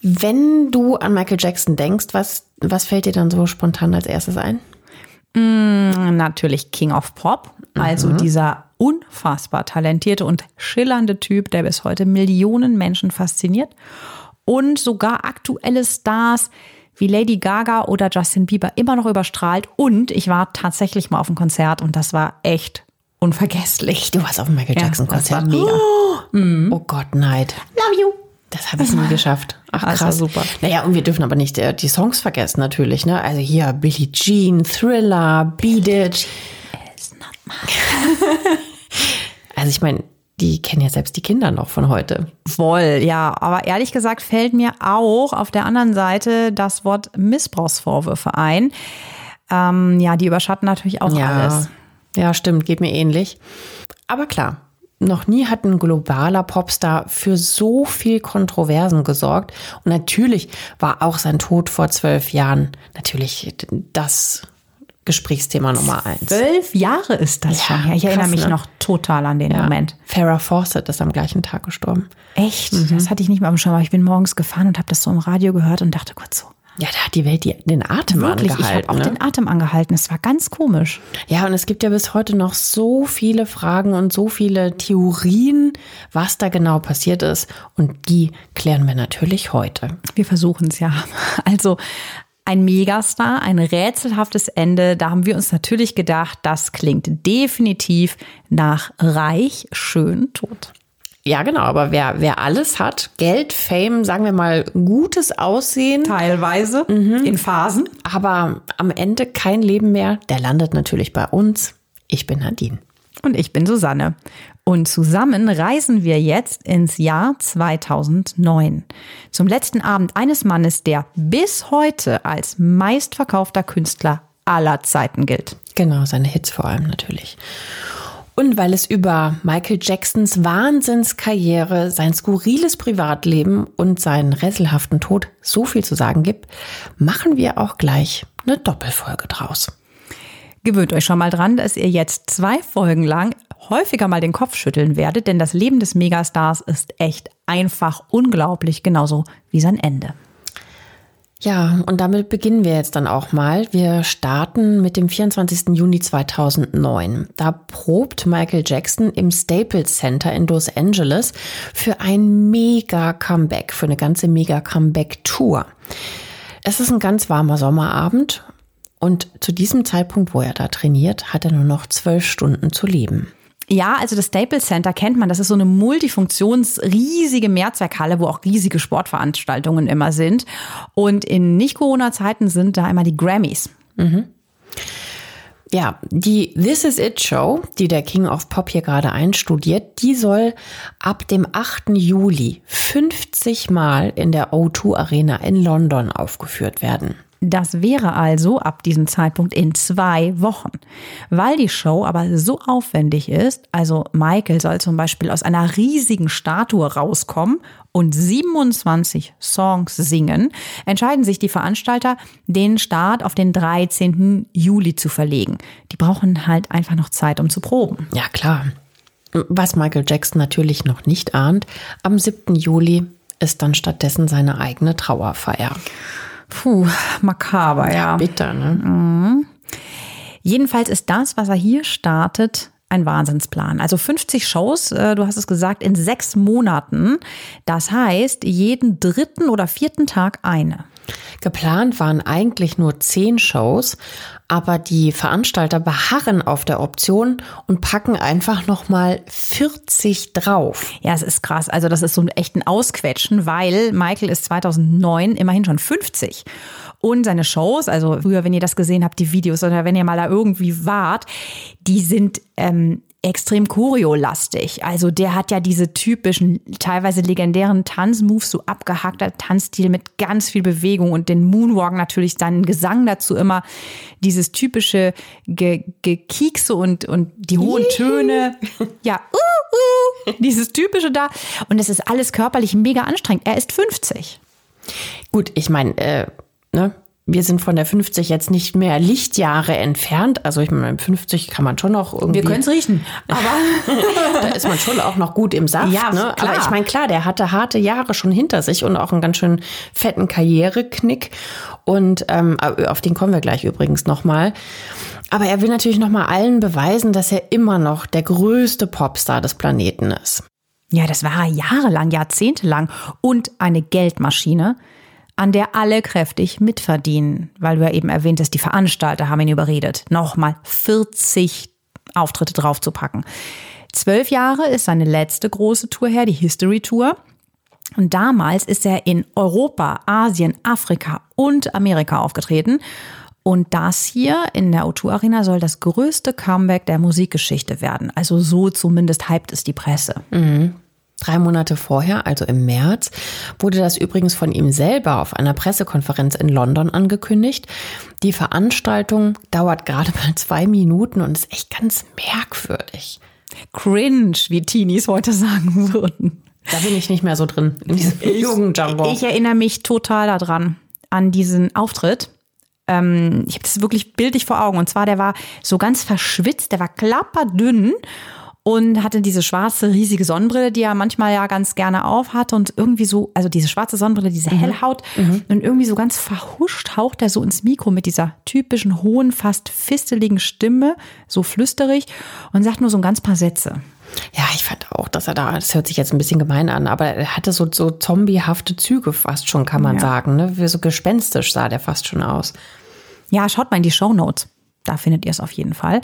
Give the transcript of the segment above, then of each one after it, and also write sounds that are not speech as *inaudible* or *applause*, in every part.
Wenn du an Michael Jackson denkst, was, was fällt dir dann so spontan als erstes ein? Mm, natürlich King of Pop, also mhm. dieser unfassbar talentierte und schillernde Typ, der bis heute Millionen Menschen fasziniert. Und sogar aktuelle Stars wie Lady Gaga oder Justin Bieber immer noch überstrahlt. Und ich war tatsächlich mal auf einem Konzert und das war echt unvergesslich. Du warst auf dem Michael Jackson Konzert. Ja, mega. Oh, oh Gott, Neid. Love you. Das habe ich nie geschafft. Ach, krass. Das super. Naja, und wir dürfen aber nicht äh, die Songs vergessen, natürlich. Ne? Also hier Billie Jean, Thriller, Beat It. *laughs* also ich meine, die kennen ja selbst die Kinder noch von heute. Voll, ja. Aber ehrlich gesagt fällt mir auch auf der anderen Seite das Wort Missbrauchsvorwürfe ein. Ähm, ja, die überschatten natürlich auch ja. alles. Ja, stimmt, geht mir ähnlich. Aber klar, noch nie hat ein globaler Popstar für so viel Kontroversen gesorgt. Und natürlich war auch sein Tod vor zwölf Jahren natürlich das Gesprächsthema Nummer eins. Zwölf Jahre ist das ja, schon. Ja, ich krass, erinnere mich ne? noch total an den ja. Moment. Farrah Fawcett ist am gleichen Tag gestorben. Echt? Mhm. Das hatte ich nicht mal am Schirm. Ich bin morgens gefahren und habe das so im Radio gehört und dachte kurz so, ja, da hat die Welt die, den Atem Wirklich, angehalten. Ich habe auch ne? den Atem angehalten. Es war ganz komisch. Ja, und es gibt ja bis heute noch so viele Fragen und so viele Theorien, was da genau passiert ist. Und die klären wir natürlich heute. Wir versuchen es ja. *laughs* Also ein Megastar, ein rätselhaftes Ende. Da haben wir uns natürlich gedacht, das klingt definitiv nach reich, schön, tot. Ja, genau, aber wer, wer alles hat, Geld, Fame, sagen wir mal, gutes Aussehen. Teilweise, mhm. in Phasen. Aber am Ende kein Leben mehr, der landet natürlich bei uns. Ich bin Nadine. Und ich bin Susanne. Und zusammen reisen wir jetzt ins Jahr 2009. Zum letzten Abend eines Mannes, der bis heute als meistverkaufter Künstler aller Zeiten gilt. Genau, seine Hits vor allem natürlich. Und weil es über Michael Jacksons Wahnsinnskarriere, sein skurriles Privatleben und seinen rätselhaften Tod so viel zu sagen gibt, machen wir auch gleich eine Doppelfolge draus. Gewöhnt euch schon mal dran, dass ihr jetzt zwei Folgen lang häufiger mal den Kopf schütteln werdet, denn das Leben des Megastars ist echt einfach unglaublich, genauso wie sein Ende. Ja, und damit beginnen wir jetzt dann auch mal. Wir starten mit dem 24. Juni 2009. Da probt Michael Jackson im Staples Center in Los Angeles für ein Mega-Comeback, für eine ganze Mega-Comeback-Tour. Es ist ein ganz warmer Sommerabend und zu diesem Zeitpunkt, wo er da trainiert, hat er nur noch zwölf Stunden zu leben. Ja, also das Staples Center kennt man. Das ist so eine multifunktionsriesige Mehrzweckhalle, wo auch riesige Sportveranstaltungen immer sind. Und in Nicht-Corona-Zeiten sind da immer die Grammys. Mhm. Ja, die This Is It Show, die der King of Pop hier gerade einstudiert, die soll ab dem 8. Juli 50 Mal in der O2 Arena in London aufgeführt werden. Das wäre also ab diesem Zeitpunkt in zwei Wochen. Weil die Show aber so aufwendig ist, also Michael soll zum Beispiel aus einer riesigen Statue rauskommen und 27 Songs singen, entscheiden sich die Veranstalter, den Start auf den 13. Juli zu verlegen. Die brauchen halt einfach noch Zeit, um zu proben. Ja, klar. Was Michael Jackson natürlich noch nicht ahnt, am 7. Juli ist dann stattdessen seine eigene Trauerfeier. Puh, makaber, ja. ja. Bitter, ne? Mhm. Jedenfalls ist das, was er hier startet, ein Wahnsinnsplan. Also 50 Shows, äh, du hast es gesagt, in sechs Monaten. Das heißt, jeden dritten oder vierten Tag eine. Geplant waren eigentlich nur zehn Shows, aber die Veranstalter beharren auf der Option und packen einfach noch mal 40 drauf. Ja, es ist krass. Also das ist so ein echten Ausquetschen, weil Michael ist 2009 immerhin schon 50. Und seine Shows, also früher, wenn ihr das gesehen habt, die Videos oder wenn ihr mal da irgendwie wart, die sind ähm, extrem choreolastig. Also der hat ja diese typischen, teilweise legendären Tanzmoves, so abgehackter Tanzstil mit ganz viel Bewegung und den Moonwalk natürlich, seinen Gesang dazu immer dieses typische Ge Gekiekse und, und die hohen Töne. *laughs* Ja, uh, uh, dieses typische da. Und es ist alles körperlich mega anstrengend. Er ist 50. Gut, ich meine, äh, ne? Wir sind von der 50 jetzt nicht mehr Lichtjahre entfernt. Also ich meine, 50 kann man schon noch irgendwie. Wir können es riechen. Aber *laughs* da ist man schon auch noch gut im Saft. Ja, ne? klar. Aber ich meine, klar, der hatte harte Jahre schon hinter sich und auch einen ganz schön fetten Karriereknick. Und ähm, auf den kommen wir gleich übrigens nochmal. Aber er will natürlich nochmal allen beweisen, dass er immer noch der größte Popstar des Planeten ist. Ja, das war er jahrelang, jahrzehntelang. Und eine Geldmaschine an der alle kräftig mitverdienen, weil du ja eben erwähntest, die Veranstalter haben ihn überredet, nochmal 40 Auftritte draufzupacken. Zwölf Jahre ist seine letzte große Tour her, die History Tour. Und damals ist er in Europa, Asien, Afrika und Amerika aufgetreten. Und das hier in der O2 Arena soll das größte Comeback der Musikgeschichte werden. Also so zumindest hypt es die Presse. Mhm. Drei Monate vorher, also im März, wurde das übrigens von ihm selber auf einer Pressekonferenz in London angekündigt. Die Veranstaltung dauert gerade mal zwei Minuten und ist echt ganz merkwürdig. Cringe, wie Teenies heute sagen würden. Da bin ich nicht mehr so drin in diesem Jugendjargon. Ich erinnere mich total daran, an diesen Auftritt. Ähm, ich habe das wirklich bildlich vor Augen. Und zwar, der war so ganz verschwitzt, der war klapperdünn und hatte diese schwarze, riesige Sonnenbrille, die er manchmal ja ganz gerne auf hatte und irgendwie so, also diese schwarze Sonnenbrille, diese Mhm. Hellhaut und irgendwie so ganz verhuscht haucht er so ins Mikro mit dieser typischen hohen, fast fisteligen Stimme, so flüsterig und sagt nur so ein ganz paar Sätze. Ja, ich fand auch, dass er da, das hört sich jetzt ein bisschen gemein an, aber er hatte so, so zombiehafte Züge fast schon, kann man Ja. sagen. Ne? Wie so gespenstisch sah der fast schon aus. Ja, schaut mal in die Shownotes. Da findet ihr es auf jeden Fall.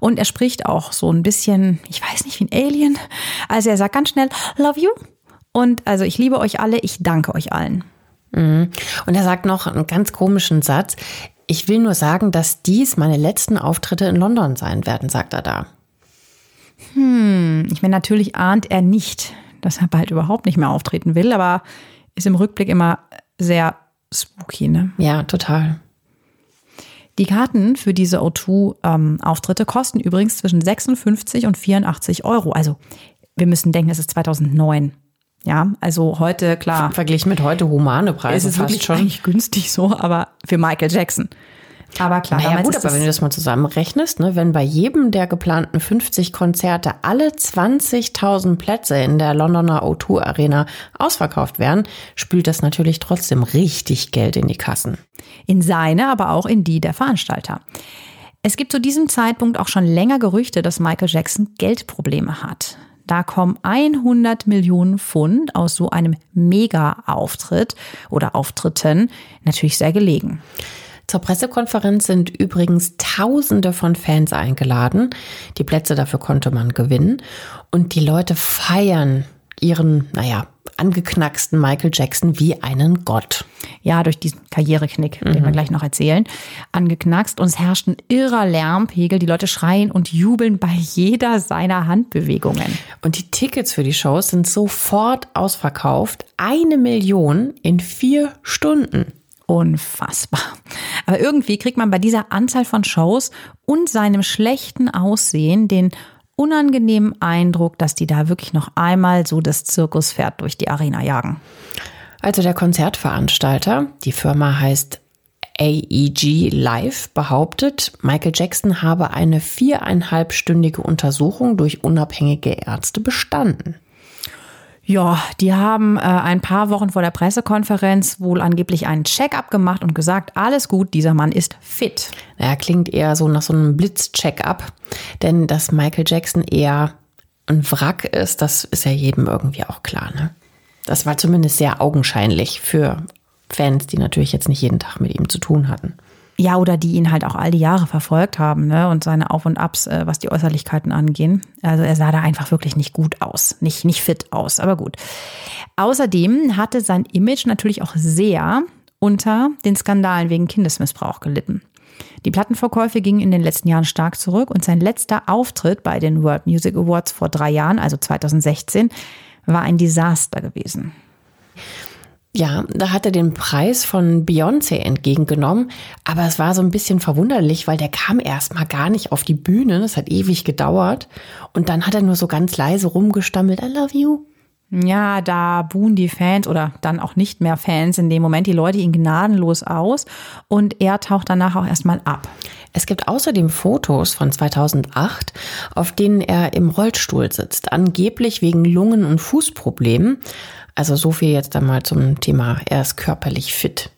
Und er spricht auch so ein bisschen, ich weiß nicht, wie ein Alien. Also er sagt ganz schnell, love you. Und also ich liebe euch alle, ich danke euch allen. Und er sagt noch einen ganz komischen Satz. Ich will nur sagen, dass dies meine letzten Auftritte in London sein werden, sagt er da. Ich meine, natürlich ahnt er nicht, dass er bald überhaupt nicht mehr auftreten will, aber ist im Rückblick immer sehr spooky, ne? Ja, total. Die Karten für diese O2-Auftritte kosten übrigens zwischen 56 und 84 Euro. Also wir müssen denken, es ist 2009. Ja, also heute, klar, Verglichen mit heute humane es Preise ist fast wirklich schon. eigentlich günstig so, aber für Michael Jackson. Aber klar, Naja gut, aber wenn du das mal zusammenrechnest, ne, wenn bei jedem der geplanten 50 Konzerte alle 20.000 Plätze in der Londoner O2 Arena ausverkauft werden, spült das natürlich trotzdem richtig Geld in die Kassen. in seine, aber auch in die der Veranstalter. Es gibt zu diesem Zeitpunkt auch schon länger Gerüchte, dass Michael Jackson Geldprobleme hat. Da kommen 100 Millionen Pfund aus so einem Mega-Auftritt oder Auftritten natürlich sehr gelegen. Zur Pressekonferenz sind übrigens Tausende von Fans eingeladen. Die Plätze dafür konnte man gewinnen. Und die Leute feiern ihren, naja, angeknacksten Michael Jackson wie einen Gott. Ja, durch diesen Karriereknick, den wir gleich noch erzählen, angeknackst. Und es herrscht ein irrer Lärmpegel. Die Leute schreien und jubeln bei jeder seiner Handbewegungen. Und die Tickets für die Shows sind sofort ausverkauft. Eine Million in vier Stunden. Unfassbar. Aber irgendwie kriegt man bei dieser Anzahl von Shows und seinem schlechten Aussehen den unangenehmen Eindruck, dass die da wirklich noch einmal so das Zirkuspferd durch die Arena jagen. Also der Konzertveranstalter, die Firma heißt AEG Live, behauptet, Michael Jackson habe eine viereinhalbstündige Untersuchung durch unabhängige Ärzte bestanden. Ja, die haben äh, ein paar Wochen vor der Pressekonferenz wohl angeblich einen Check-up gemacht und gesagt, alles gut, dieser Mann ist fit. Naja, klingt eher so nach so einem Blitz-Check-up, denn dass Michael Jackson eher ein Wrack ist, das ist ja jedem irgendwie auch klar. Ne? Das war zumindest sehr augenscheinlich für Fans, die natürlich jetzt nicht jeden Tag mit ihm zu tun hatten. Ja, oder die ihn halt auch all die Jahre verfolgt haben, ne? Und seine Auf und Abs, äh, was die Äußerlichkeiten angehen. Also er sah da einfach wirklich nicht gut aus. Nicht, nicht fit aus, aber gut. Außerdem hatte sein Image natürlich auch sehr unter den Skandalen wegen Kindesmissbrauch gelitten. Die Plattenverkäufe gingen in den letzten Jahren stark zurück und sein letzter Auftritt bei den World Music Awards vor drei Jahren, also 2016, war ein Desaster gewesen. Ja, da hat er den Preis von Beyoncé entgegengenommen, aber es war so ein bisschen verwunderlich, weil der kam erst mal gar nicht auf die Bühne, es hat ewig gedauert und dann hat er nur so ganz leise rumgestammelt, I love you. Ja, da buhen die Fans oder dann auch nicht mehr Fans in dem Moment die Leute ihn gnadenlos aus und er taucht danach auch erstmal ab. Es gibt außerdem Fotos von 2008, auf denen er im Rollstuhl sitzt, angeblich wegen Lungen- und Fußproblemen. Also so viel jetzt einmal zum Thema, er ist körperlich fit.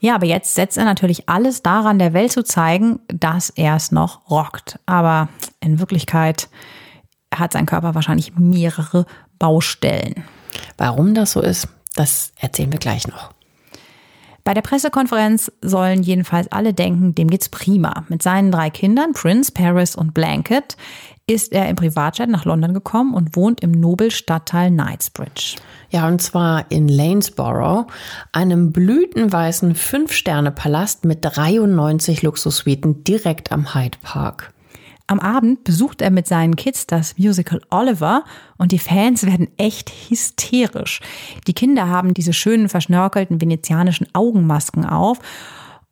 Ja, aber jetzt setzt er natürlich alles daran, der Welt zu zeigen, dass er es noch rockt. Aber in Wirklichkeit hat sein Körper wahrscheinlich mehrere Baustellen. Warum das so ist, das erzählen wir gleich noch. Bei der Pressekonferenz sollen jedenfalls alle denken, dem geht's prima. Mit seinen drei Kindern, Prince, Paris und Blanket, ist er im Privatjet nach London gekommen und wohnt im Nobelstadtteil Knightsbridge. Ja, und zwar in Lanesborough, einem blütenweißen Fünf-Sterne-Palast mit 93 Luxussuiten direkt am Hyde Park. Am Abend besucht er mit seinen Kids das Musical Oliver und die Fans werden echt hysterisch. Die Kinder haben diese schönen verschnörkelten venezianischen Augenmasken auf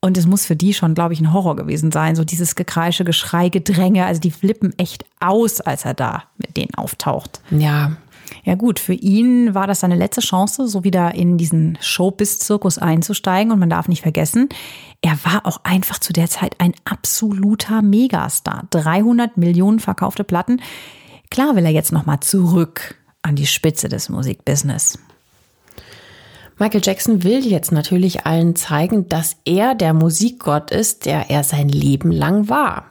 und es muss für die schon, glaube ich, ein Horror gewesen sein. So dieses Gekreische, Geschrei, Gedränge. Also die flippen echt aus, als er da mit denen auftaucht. Ja. Ja gut, für ihn war das seine letzte Chance, so wieder in diesen Showbiz-Zirkus einzusteigen. Und man darf nicht vergessen, er war auch einfach zu der Zeit ein absoluter Megastar. 300 Millionen verkaufte Platten. Klar will er jetzt nochmal zurück an die Spitze des Musikbusiness. Michael Jackson will jetzt natürlich allen zeigen, dass er der Musikgott ist, der er sein Leben lang war.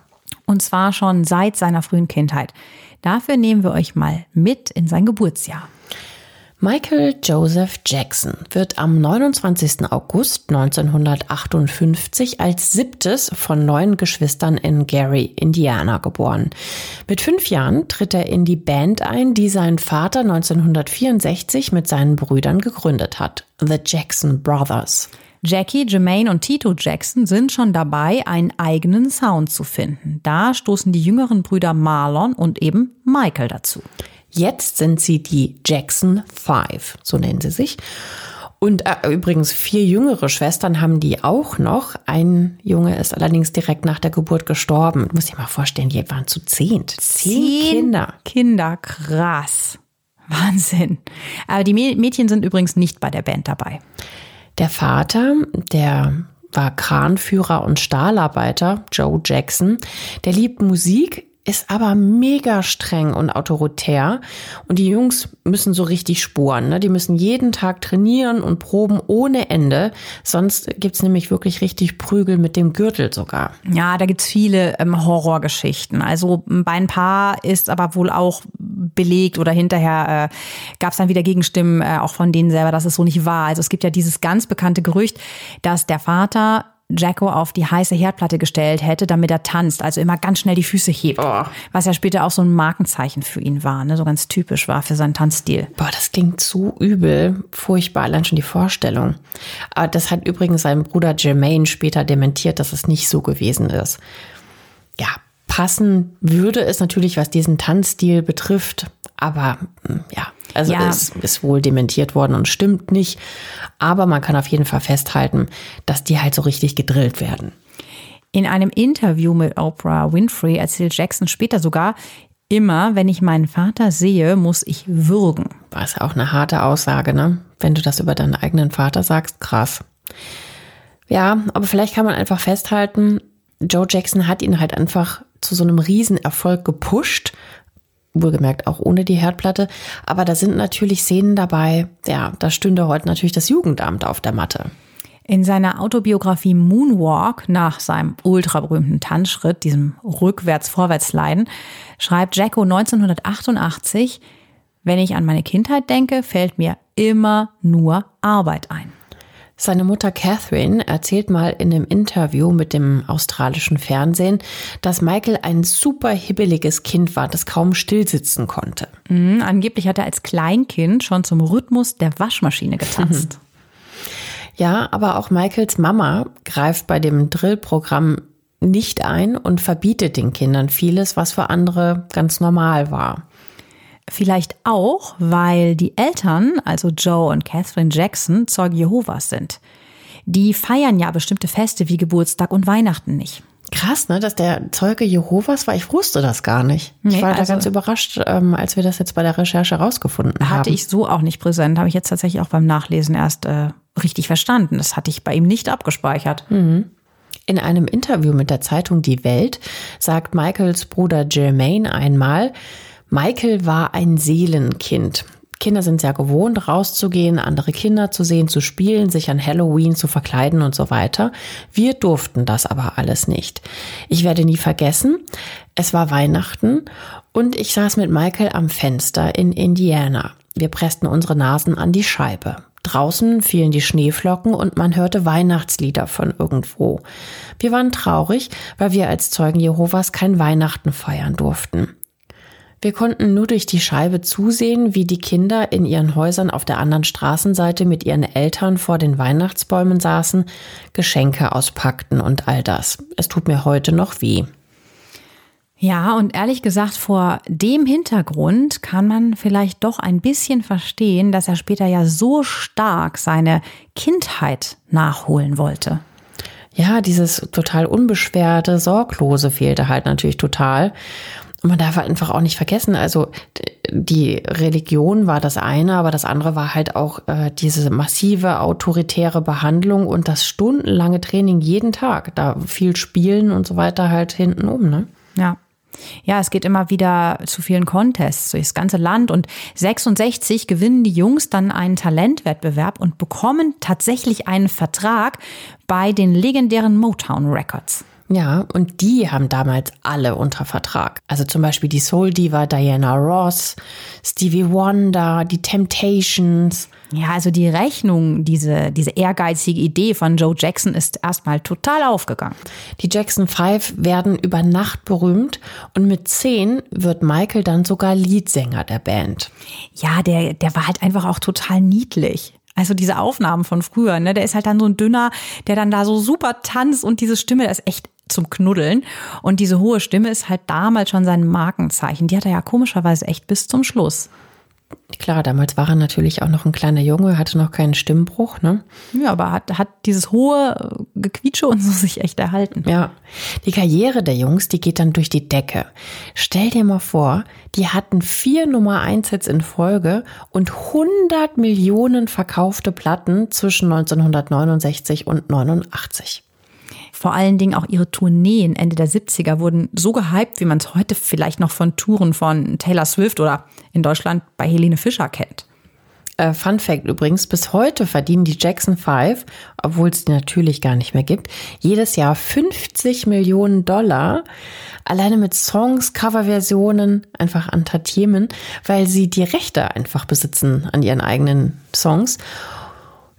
Und zwar schon seit seiner frühen Kindheit. Dafür nehmen wir euch mal mit in sein Geburtsjahr. Michael Joseph Jackson wird am 29. August 1958 als siebtes von neun Geschwistern in Gary, Indiana geboren. Mit fünf Jahren tritt er in die Band ein, die sein Vater 1964 mit seinen Brüdern gegründet hat, The Jackson Brothers. Jackie, Jermaine und Tito Jackson sind schon dabei, einen eigenen Sound zu finden. Da stoßen die jüngeren Brüder Marlon und eben Michael dazu. Jetzt sind sie die Jackson Five, so nennen sie sich. Und äh, übrigens vier jüngere Schwestern haben die auch noch. Ein Junge ist allerdings direkt nach der Geburt gestorben. Musst dir mal vorstellen, die waren zu zehn. Zehn, zehn Kinder. Kinder, krass. Wahnsinn. Aber die Mädchen sind übrigens nicht bei der Band dabei. Der Vater, der war Kranführer und Stahlarbeiter, Joe Jackson, der liebt Musik, ist aber mega streng und autoritär. Und die Jungs müssen so richtig spuren. Ne? Die müssen jeden Tag trainieren und proben ohne Ende. Sonst gibt's nämlich wirklich richtig Prügel mit dem Gürtel sogar. Ja, da gibt's viele ähm, Horrorgeschichten. Also bei ein paar ist aber wohl auch belegt oder hinterher äh, gab es dann wieder Gegenstimmen, äh, auch von denen selber, dass es so nicht war. Also es gibt ja dieses ganz bekannte Gerücht, dass der Vater Jacko auf die heiße Herdplatte gestellt hätte, damit er tanzt, also immer ganz schnell die Füße hebt. Oh. Was ja später auch so ein Markenzeichen für ihn war, ne? so ganz typisch war für seinen Tanzstil. Boah, das klingt so übel, furchtbar, allein schon die Vorstellung. Aber das hat übrigens sein Bruder Jermaine später dementiert, dass es nicht so gewesen ist. Ja, passen würde es natürlich, was diesen Tanzstil betrifft, aber ja, also ja. es ist wohl dementiert worden und stimmt nicht. Aber man kann auf jeden Fall festhalten, dass die halt so richtig gedrillt werden. In einem Interview mit Oprah Winfrey erzählt Jackson später sogar, immer wenn ich meinen Vater sehe, muss ich würgen. War es ja auch eine harte Aussage, ne? Wenn du das über deinen eigenen Vater sagst, krass. Ja, aber vielleicht kann man einfach festhalten, Joe Jackson hat ihn halt einfach zu so einem Riesenerfolg gepusht wohlgemerkt auch ohne die Herdplatte. Aber da sind natürlich Szenen dabei, ja, da stünde heute natürlich das Jugendamt auf der Matte. In seiner Autobiografie Moonwalk nach seinem ultraberühmten Tanzschritt, diesem Rückwärts-Vorwärts-Leiden, schreibt Jacko 1988, wenn ich an meine Kindheit denke, fällt mir immer nur Arbeit ein. Seine Mutter Catherine erzählt mal in einem Interview mit dem australischen Fernsehen, dass Michael ein super hibbeliges Kind war, das kaum stillsitzen konnte. Mhm, angeblich hat er als Kleinkind schon zum Rhythmus der Waschmaschine getanzt. *laughs* Ja, aber auch Michaels Mama greift bei dem Drillprogramm nicht ein und verbietet den Kindern vieles, was für andere ganz normal war. Vielleicht auch, weil die Eltern, also Joe und Catherine Jackson, Zeugen Jehovas sind. Die feiern ja bestimmte Feste wie Geburtstag und Weihnachten nicht. Krass, ne, dass der Zeuge Jehovas war. Ich wusste das gar nicht. Nee, ich war also, da ganz überrascht, ähm, als wir das jetzt bei der Recherche rausgefunden hatte haben. Hatte ich so auch nicht präsent. Habe ich jetzt tatsächlich auch beim Nachlesen erst äh, richtig verstanden. Das hatte ich bei ihm nicht abgespeichert. Mhm. In einem Interview mit der Zeitung Die Welt sagt Michaels Bruder Jermaine einmal, Michael war ein Seelenkind. Kinder sind sehr gewohnt, rauszugehen, andere Kinder zu sehen, zu spielen, sich an Halloween zu verkleiden und so weiter. Wir durften das aber alles nicht. Ich werde nie vergessen, es war Weihnachten und ich saß mit Michael am Fenster in Indiana. Wir pressten unsere Nasen an die Scheibe. Draußen fielen die Schneeflocken und man hörte Weihnachtslieder von irgendwo. Wir waren traurig, weil wir als Zeugen Jehovas kein Weihnachten feiern durften. Wir konnten nur durch die Scheibe zusehen, wie die Kinder in ihren Häusern auf der anderen Straßenseite mit ihren Eltern vor den Weihnachtsbäumen saßen, Geschenke auspackten und all das. Es tut mir heute noch weh. Ja, und ehrlich gesagt, vor dem Hintergrund kann man vielleicht doch ein bisschen verstehen, dass er später ja so stark seine Kindheit nachholen wollte. Ja, dieses total unbeschwerte, sorglose fehlte halt natürlich total. Und man darf halt einfach auch nicht vergessen, also die Religion war das eine, aber das andere war halt auch äh, diese massive autoritäre Behandlung und das stundenlange Training jeden Tag. Da viel Spielen und so weiter halt hinten um, ne? Ja. Ja, es geht immer wieder zu vielen Contests durchs ganze Land und 66 gewinnen die Jungs dann einen Talentwettbewerb und bekommen tatsächlich einen Vertrag bei den legendären Motown Records. Ja, und die haben damals alle unter Vertrag. Also zum Beispiel die Soul Diva Diana Ross, Stevie Wonder, die Temptations. Ja, also die Rechnung, diese, diese ehrgeizige Idee von Joe Jackson ist erstmal total aufgegangen. Die Jackson Five werden über Nacht berühmt und mit zehn wird Michael dann sogar Leadsänger der Band. Ja, der, der war halt einfach auch total niedlich. Also diese Aufnahmen von früher, ne, der ist halt dann so ein dünner, der dann da so super tanzt und diese Stimme, das ist echt zum Knuddeln. Und diese hohe Stimme ist halt damals schon sein Markenzeichen. Die hat er ja komischerweise echt bis zum Schluss. Klar, damals war er natürlich auch noch ein kleiner Junge, hatte noch keinen Stimmbruch, ne? Ja, aber hat, hat dieses hohe Gequietsche und so *laughs* sich echt erhalten. Ja. Die Karriere der Jungs, die geht dann durch die Decke. Stell dir mal vor, die hatten vier Nummer 1 Hits in Folge und 100 Millionen verkaufte Platten zwischen 1969 und 89. Vor allen Dingen auch ihre Tourneen Ende der 70er wurden so gehypt, wie man es heute vielleicht noch von Touren von Taylor Swift oder in Deutschland bei Helene Fischer kennt. Äh, Fun Fact übrigens, bis heute verdienen die Jackson 5, obwohl es die natürlich gar nicht mehr gibt, jedes Jahr 50 Millionen Dollar alleine mit Songs, Coverversionen, einfach an Tatjemen, weil sie die Rechte einfach besitzen an ihren eigenen Songs.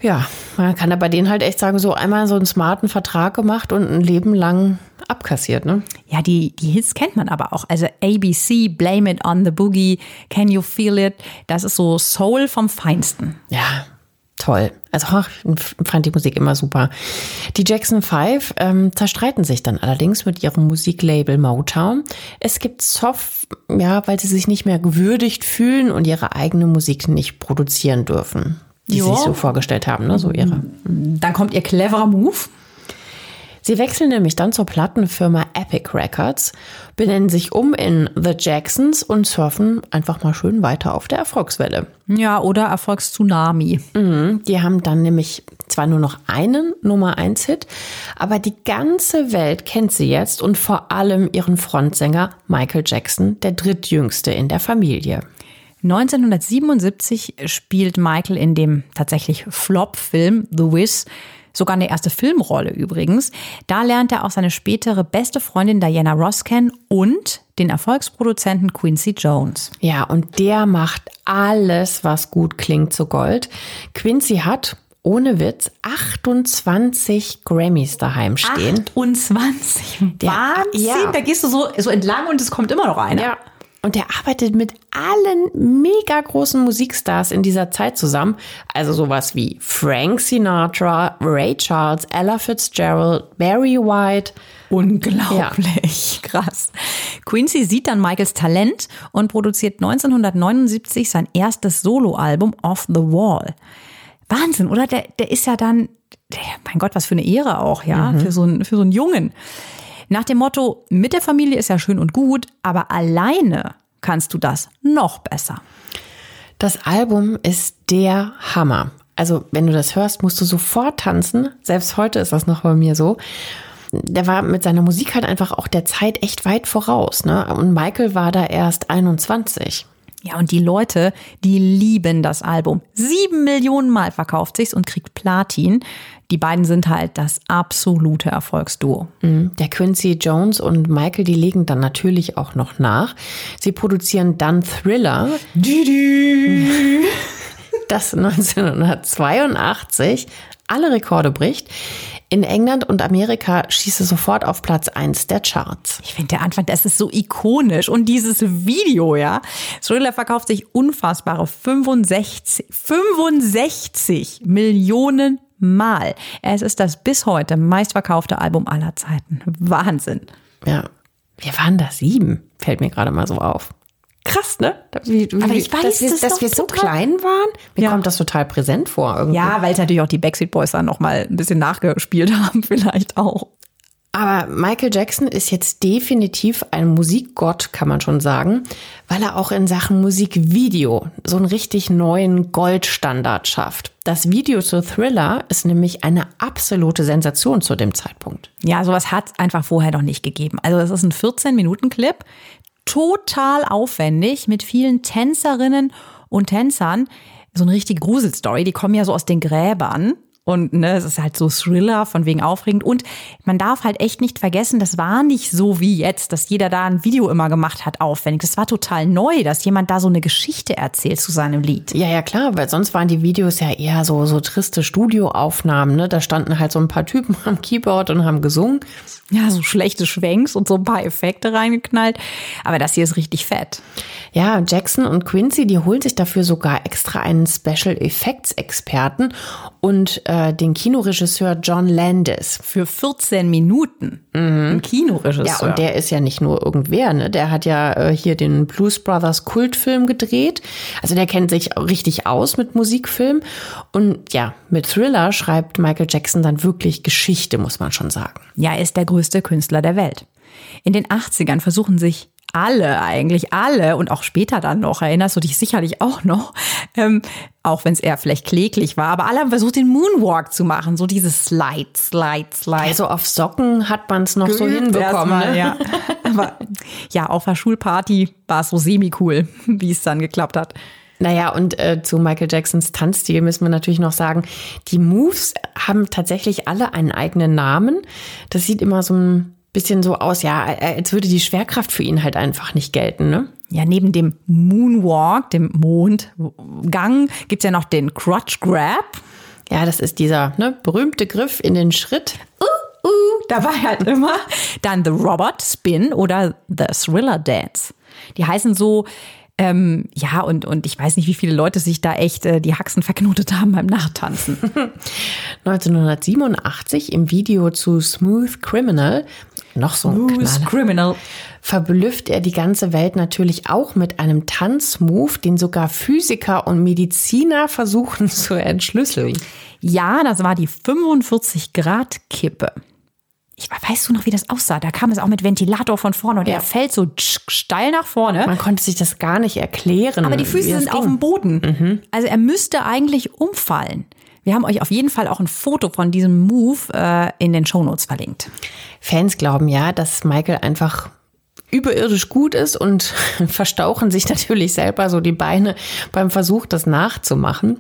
Ja, man kann da bei denen halt echt sagen, so einmal so einen smarten Vertrag gemacht und ein Leben lang abkassiert, ne? Ja, die, die Hits kennt man aber auch. Also ABC, Blame It on the Boogie, Can You Feel It? Das ist so Soul vom Feinsten. Ja, toll. Also ach, ich fand die Musik immer super. Die Jackson Five ähm, zerstreiten sich dann allerdings mit ihrem Musiklabel Motown. Es gibt Soft, ja, weil sie sich nicht mehr gewürdigt fühlen und ihre eigene Musik nicht produzieren dürfen die jo. sich so vorgestellt haben, ne? so ihre. Dann kommt ihr cleverer Move. Sie wechseln nämlich dann zur Plattenfirma Epic Records, benennen sich um in The Jacksons und surfen einfach mal schön weiter auf der Erfolgswelle. Ja, oder Erfolgstsunami. Mhm, die haben dann nämlich zwar nur noch einen Nummer 1 Hit, aber die ganze Welt kennt sie jetzt und vor allem ihren Frontsänger Michael Jackson, der drittjüngste in der Familie. 1977 spielt Michael in dem tatsächlich Flop-Film The Wiz sogar eine erste Filmrolle übrigens. Da lernt er auch seine spätere beste Freundin Diana Ross kennen und den Erfolgsproduzenten Quincy Jones. Ja, und der macht alles, was gut klingt, zu Gold. Quincy hat, ohne Witz 28 Grammys daheim stehen. 28. Der- Wahnsinn. ja. Da gehst du so, so entlang und es kommt immer noch einer. Ja. Und der arbeitet mit allen mega großen Musikstars in dieser Zeit zusammen. Also sowas wie Frank Sinatra, Ray Charles, Ella Fitzgerald, Barry White. Unglaublich krass. Quincy sieht dann Michaels Talent und produziert 1979 sein erstes Soloalbum Off the Wall. Wahnsinn, oder? Der, der ist ja dann, der, mein Gott, was für eine Ehre auch, ja, für, so einen, für so einen Jungen. Nach dem Motto, mit der Familie ist ja schön und gut, aber alleine kannst du das noch besser. Das Album ist der Hammer. Also, wenn du das hörst, musst du sofort tanzen. Selbst heute ist das noch bei mir so. Der war mit seiner Musik halt einfach auch der Zeit echt weit voraus. Ne? Und Michael war da erst 21. Ja, und die Leute, die lieben das Album. Sieben Millionen Mal verkauft sich's und kriegt Platin. Die beiden sind halt das absolute Erfolgsduo. Mhm. Der Quincy Jones und Michael, die legen dann natürlich auch noch nach. Sie produzieren dann Thriller, das 1982 alle Rekorde bricht. In England und Amerika schießt es sofort auf Platz 1 der Charts. Ich finde der Anfang, das ist so ikonisch. Und dieses Video, ja. Thriller verkauft sich unfassbare 65, 65 Millionen Mal. Es ist das bis heute meistverkaufte Album aller Zeiten. Wahnsinn. Ja, wir waren da sieben, fällt mir gerade mal so auf. Krass, ne? Wie, wie, Aber ich weiß dass wir, das dass wir so klein waren. Mir Ja. kommt das total präsent vor. Irgendwie. Ja, weil es natürlich auch die Backstreet Boys dann noch mal ein bisschen nachgespielt *laughs* haben, vielleicht auch. Aber Michael Jackson ist jetzt definitiv ein Musikgott, kann man schon sagen, weil er auch in Sachen Musikvideo so einen richtig neuen Goldstandard schafft. Das Video zu Thriller ist nämlich eine absolute Sensation zu dem Zeitpunkt. Ja, sowas hat es einfach vorher noch nicht gegeben. Also es ist ein 14-Minuten-Clip, total aufwendig mit vielen Tänzerinnen und Tänzern. So eine richtige Gruselstory, die kommen ja so aus den Gräbern. Und ne, es ist halt so Thriller, von wegen aufregend. Und man darf halt echt nicht vergessen, das war nicht so wie jetzt, dass jeder da ein Video immer gemacht hat, aufwendig. Das war total neu, dass jemand da so eine Geschichte erzählt zu seinem Lied. Ja, ja, klar, weil sonst waren die Videos ja eher so, so triste Studioaufnahmen, ne? Da standen halt so ein paar Typen *laughs* am Keyboard und haben gesungen. Ja, so schlechte Schwenks und so ein paar Effekte reingeknallt. Aber das hier ist richtig fett. Ja, Jackson und Quincy, die holen sich dafür sogar extra einen Special Effects Experten und äh, den Kinoregisseur John Landis. Für 14 Minuten. Ein Kinoregisseur. Ja, und der ist ja nicht nur irgendwer, ne? Der hat ja äh, hier den Blues Brothers Kultfilm gedreht. Also der kennt sich richtig aus mit Musikfilm. Und ja, mit Thriller schreibt Michael Jackson dann wirklich Geschichte, muss man schon sagen. Ja, er ist der größte Künstler der Welt. In den 80ern versuchen sich alle, eigentlich alle und auch später dann noch, erinnerst du dich sicherlich auch noch, ähm, auch wenn es eher vielleicht kläglich war, aber alle haben versucht, den Moonwalk zu machen, so dieses Slide, Slide, Slide. Also auf Socken hat man es noch so Geübt hinbekommen. erstmal, Ne? Ja. *laughs* Aber ja, auf der Schulparty war es so semi-cool, *laughs* wie es dann geklappt hat. Naja, und äh, zu Michael Jacksons Tanzstil müssen wir natürlich noch sagen, die Moves haben tatsächlich alle einen eigenen Namen. Das sieht immer so ein bisschen so aus, ja, als würde die Schwerkraft für ihn halt einfach nicht gelten, ne? Ja, neben dem Moonwalk, dem Mondgang, gibt's ja noch den Crotch Grab. Ja, das ist dieser ne, berühmte Griff in den Schritt. Uh, dabei halt immer. Dann The Robot Spin oder The Thriller Dance. Die heißen so, ähm, ja, und, und ich weiß nicht, wie viele Leute sich da echt äh, die Haxen verknotet haben beim Nachtanzen. *laughs* 1987 im Video zu Smooth Criminal, noch so ein Knaller, Criminal. verblüfft er die ganze Welt natürlich auch mit einem Tanzmove, den sogar Physiker und Mediziner versuchen *laughs* zu entschlüsseln. Ja, das war die 45-Grad-Kippe. Ich, weißt du noch, wie das aussah? Da kam es auch mit Ventilator von vorne und Ja. er fällt so steil nach vorne. Man konnte sich das gar nicht erklären. Aber die Füße sind auf dem Boden. Also er müsste eigentlich umfallen. Wir haben euch auf jeden Fall auch ein Foto von diesem Move äh, in den Shownotes verlinkt. Fans glauben ja, dass Michael einfach überirdisch gut ist und *laughs* verstauchen sich natürlich selber so die Beine beim Versuch, das nachzumachen.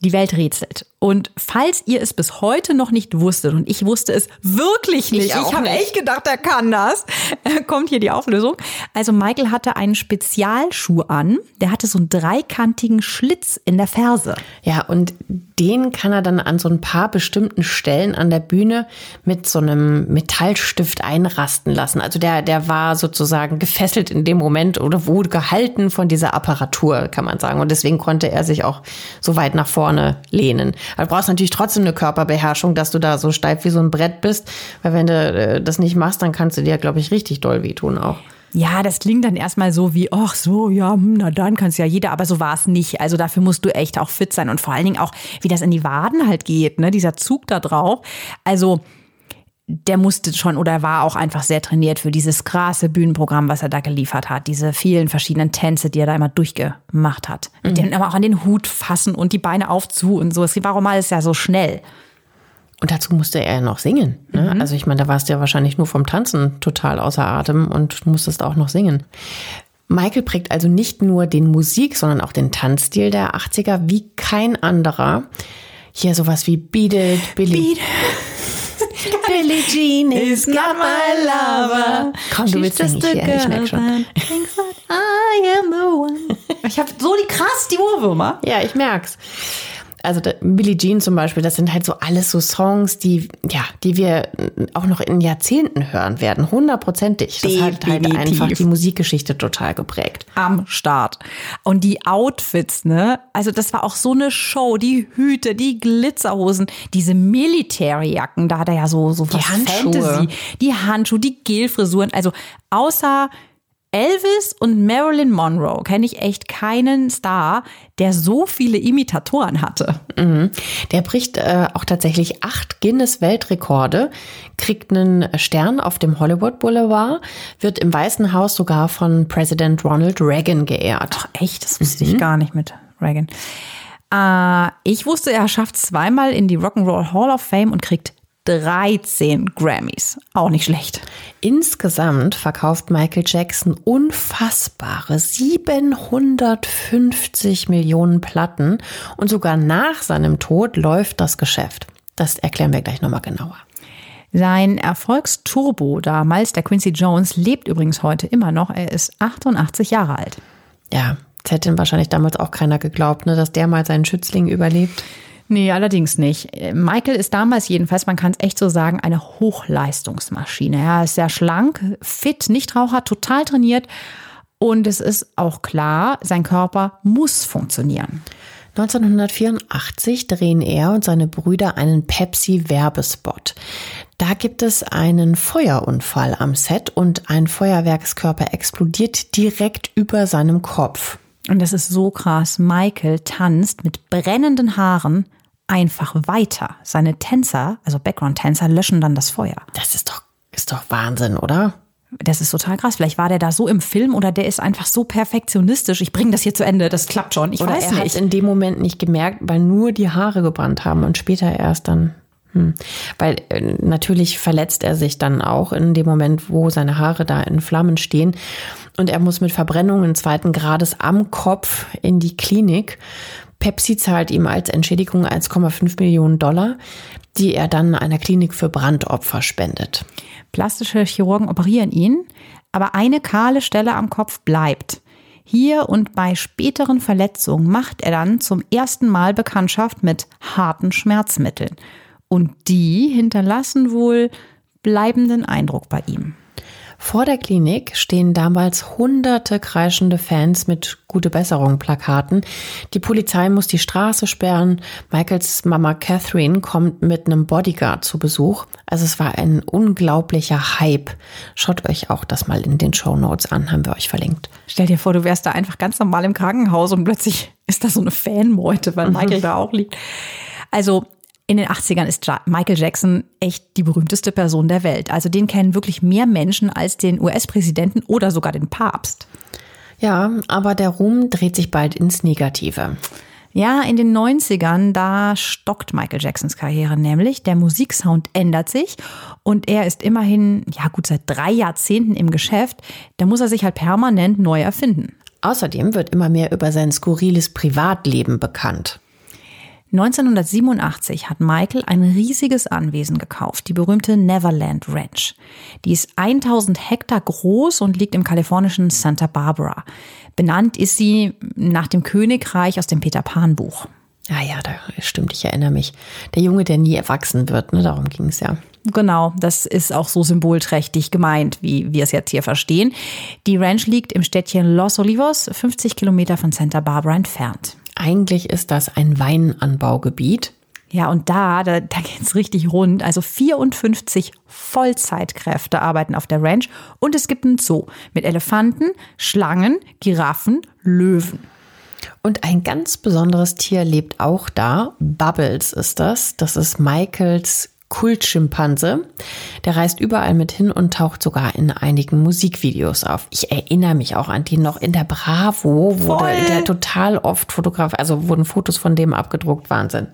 Die Welt rätselt. Und falls ihr es bis heute noch nicht wusstet, und ich wusste es wirklich nicht, ich, ich habe echt gedacht, er kann das, *laughs* kommt hier die Auflösung. Also Michael hatte einen Spezialschuh an, der hatte so einen dreikantigen Schlitz in der Ferse. Ja, und den kann er dann an so ein paar bestimmten Stellen an der Bühne mit so einem Metallstift einrasten lassen. Also der, der war sozusagen gefesselt in dem Moment oder wurde gehalten von dieser Apparatur, kann man sagen. Und deswegen konnte er sich auch so weit nach vorne lehnen. Aber du brauchst natürlich trotzdem eine Körperbeherrschung, dass du da so steif wie so ein Brett bist. Weil wenn du äh, das nicht machst, dann kannst du dir, glaube ich, richtig doll wehtun auch. Ja, das klingt dann erstmal so wie, ach so, ja, hm, na dann kannst ja jeder, aber so war es nicht. Also dafür musst du echt auch fit sein und vor allen Dingen auch, wie das in die Waden halt geht, ne, dieser Zug da drauf. Also der musste schon oder war auch einfach sehr trainiert für dieses krasse Bühnenprogramm, was er da geliefert hat. Diese vielen verschiedenen Tänze, die er da immer durchgemacht hat. Mhm. Mit denen immer auch an den Hut fassen und die Beine aufzu und so. Es war auch alles ja so schnell. Und dazu musste er ja noch singen. Ne? Mhm. Also ich meine, da warst du ja wahrscheinlich nur vom Tanzen total außer Atem und musstest auch noch singen. Michael prägt also nicht nur den Musik, sondern auch den Tanzstil der 80er wie kein anderer. Hier sowas wie Beat It, Billy. Beat *laughs* Billie Jean is not my lover. Komm, du willst nicht hier, ich merke schon. *laughs* I am the one. Ich habe so die krass die Ohrwürmer. Ja, ich merk's also Billie Jean zum Beispiel, das sind halt so alles so Songs, die, ja, die wir auch noch in Jahrzehnten hören werden, hundertprozentig. Das hat halt einfach die Musikgeschichte total geprägt. Am Start. Und die Outfits, ne? Also das war auch so eine Show, die Hüte, die Glitzerhosen, diese Militärjacken, da hat er ja so, so was die Handschuhe. Fantasy, die Handschuhe, die Gelfrisuren, also außer Elvis und Marilyn Monroe kenne ich echt keinen Star, der so viele Imitatoren hatte. Mhm. Der bricht äh, auch tatsächlich acht Guinness-Weltrekorde, kriegt einen Stern auf dem Hollywood Boulevard, wird im Weißen Haus sogar von Präsident Ronald Reagan geehrt. Ach echt, das wusste mhm. ich gar nicht mit Reagan. Äh, ich wusste, er schafft zweimal in die Rock'n'Roll Hall of Fame und kriegt 13 Grammys. Auch nicht schlecht. Insgesamt verkauft Michael Jackson unfassbare 750 Millionen Platten und sogar nach seinem Tod läuft das Geschäft. Das erklären wir gleich nochmal genauer. Sein Erfolgsturbo damals, der Quincy Jones, lebt übrigens heute immer noch. Er ist 88 Jahre alt. Ja, das hätte wahrscheinlich damals auch keiner geglaubt, ne, dass der mal seinen Schützling überlebt. Nee, allerdings nicht. Michael ist damals jedenfalls, man kann es echt so sagen, eine Hochleistungsmaschine. Er ist sehr schlank, fit, Nichtraucher, total trainiert. Und es ist auch klar, sein Körper muss funktionieren. 1984 drehen er und seine Brüder einen Pepsi-Werbespot. Da gibt es einen Feuerunfall am Set und ein Feuerwerkskörper explodiert direkt über seinem Kopf. Und das ist so krass. Michael tanzt mit brennenden Haaren einfach weiter. Seine Tänzer, also Background-Tänzer, löschen dann das Feuer. Das ist doch, ist doch Wahnsinn, oder? Das ist total krass. Vielleicht war der da so im Film oder der ist einfach so perfektionistisch. Ich bringe das hier zu Ende, das klappt schon. Ich oder weiß er nicht. in dem Moment nicht gemerkt, weil nur die Haare gebrannt haben und später erst dann. Hm. Weil äh, natürlich verletzt er sich dann auch in dem Moment, wo seine Haare da in Flammen stehen. Und er muss mit Verbrennungen zweiten Grades am Kopf in die Klinik. Pepsi zahlt ihm als Entschädigung 1,5 Millionen Dollar, die er dann einer Klinik für Brandopfer spendet. Plastische Chirurgen operieren ihn, aber eine kahle Stelle am Kopf bleibt. Hier und bei späteren Verletzungen macht er dann zum ersten Mal Bekanntschaft mit harten Schmerzmitteln. Und die hinterlassen wohl bleibenden Eindruck bei ihm. Vor der Klinik stehen damals hunderte kreischende Fans mit Gute Besserung Plakaten. Die Polizei muss die Straße sperren. Michaels Mama Catherine kommt mit einem Bodyguard zu Besuch. Also es war ein unglaublicher Hype. Schaut euch auch das mal in den Show Notes an, haben wir euch verlinkt. Stell dir vor, du wärst da einfach ganz normal im Krankenhaus und plötzlich ist da so eine Fanmeute, weil. *laughs* Michael mhm. da auch liegt. Also in den 80ern ist Michael Jackson echt die berühmteste Person der Welt. Also den kennen wirklich mehr Menschen als den US-Präsidenten oder sogar den Papst. Ja, aber der Ruhm dreht sich bald ins Negative. Ja, in den 90ern, da stockt Michael Jacksons Karriere nämlich. Der Musiksound ändert sich und er ist immerhin, ja gut, seit drei Jahrzehnten im Geschäft. Da muss er sich halt permanent neu erfinden. Außerdem wird immer mehr über sein skurriles Privatleben bekannt. 1987 hat Michael ein riesiges Anwesen gekauft, die berühmte Neverland Ranch. Die ist 1000 Hektar groß und liegt im kalifornischen Santa Barbara. Benannt ist sie nach dem Königreich aus dem Peter Pan Buch. Ah ja, da stimmt, ich erinnere mich. Der Junge, der nie erwachsen wird, ne, darum ging es ja. Genau, das ist auch so symbolträchtig gemeint, wie wir es jetzt hier verstehen. Die Ranch liegt im Städtchen Los Olivos, 50 Kilometer von Santa Barbara entfernt. Eigentlich ist das ein Weinanbaugebiet. Ja, und da, da, da geht's richtig rund. Also 54 Vollzeitkräfte arbeiten auf der Ranch und es gibt einen Zoo mit Elefanten, Schlangen, Giraffen, Löwen. Und ein ganz besonderes Tier lebt auch da. Bubbles ist das. Das ist Michaels Kultschimpanse. Der reist überall mit hin und taucht sogar in einigen Musikvideos auf. Ich erinnere mich auch an den noch in der Bravo, wurde Voll. der total oft fotografiert, also wurden Fotos von dem abgedruckt. Wahnsinn.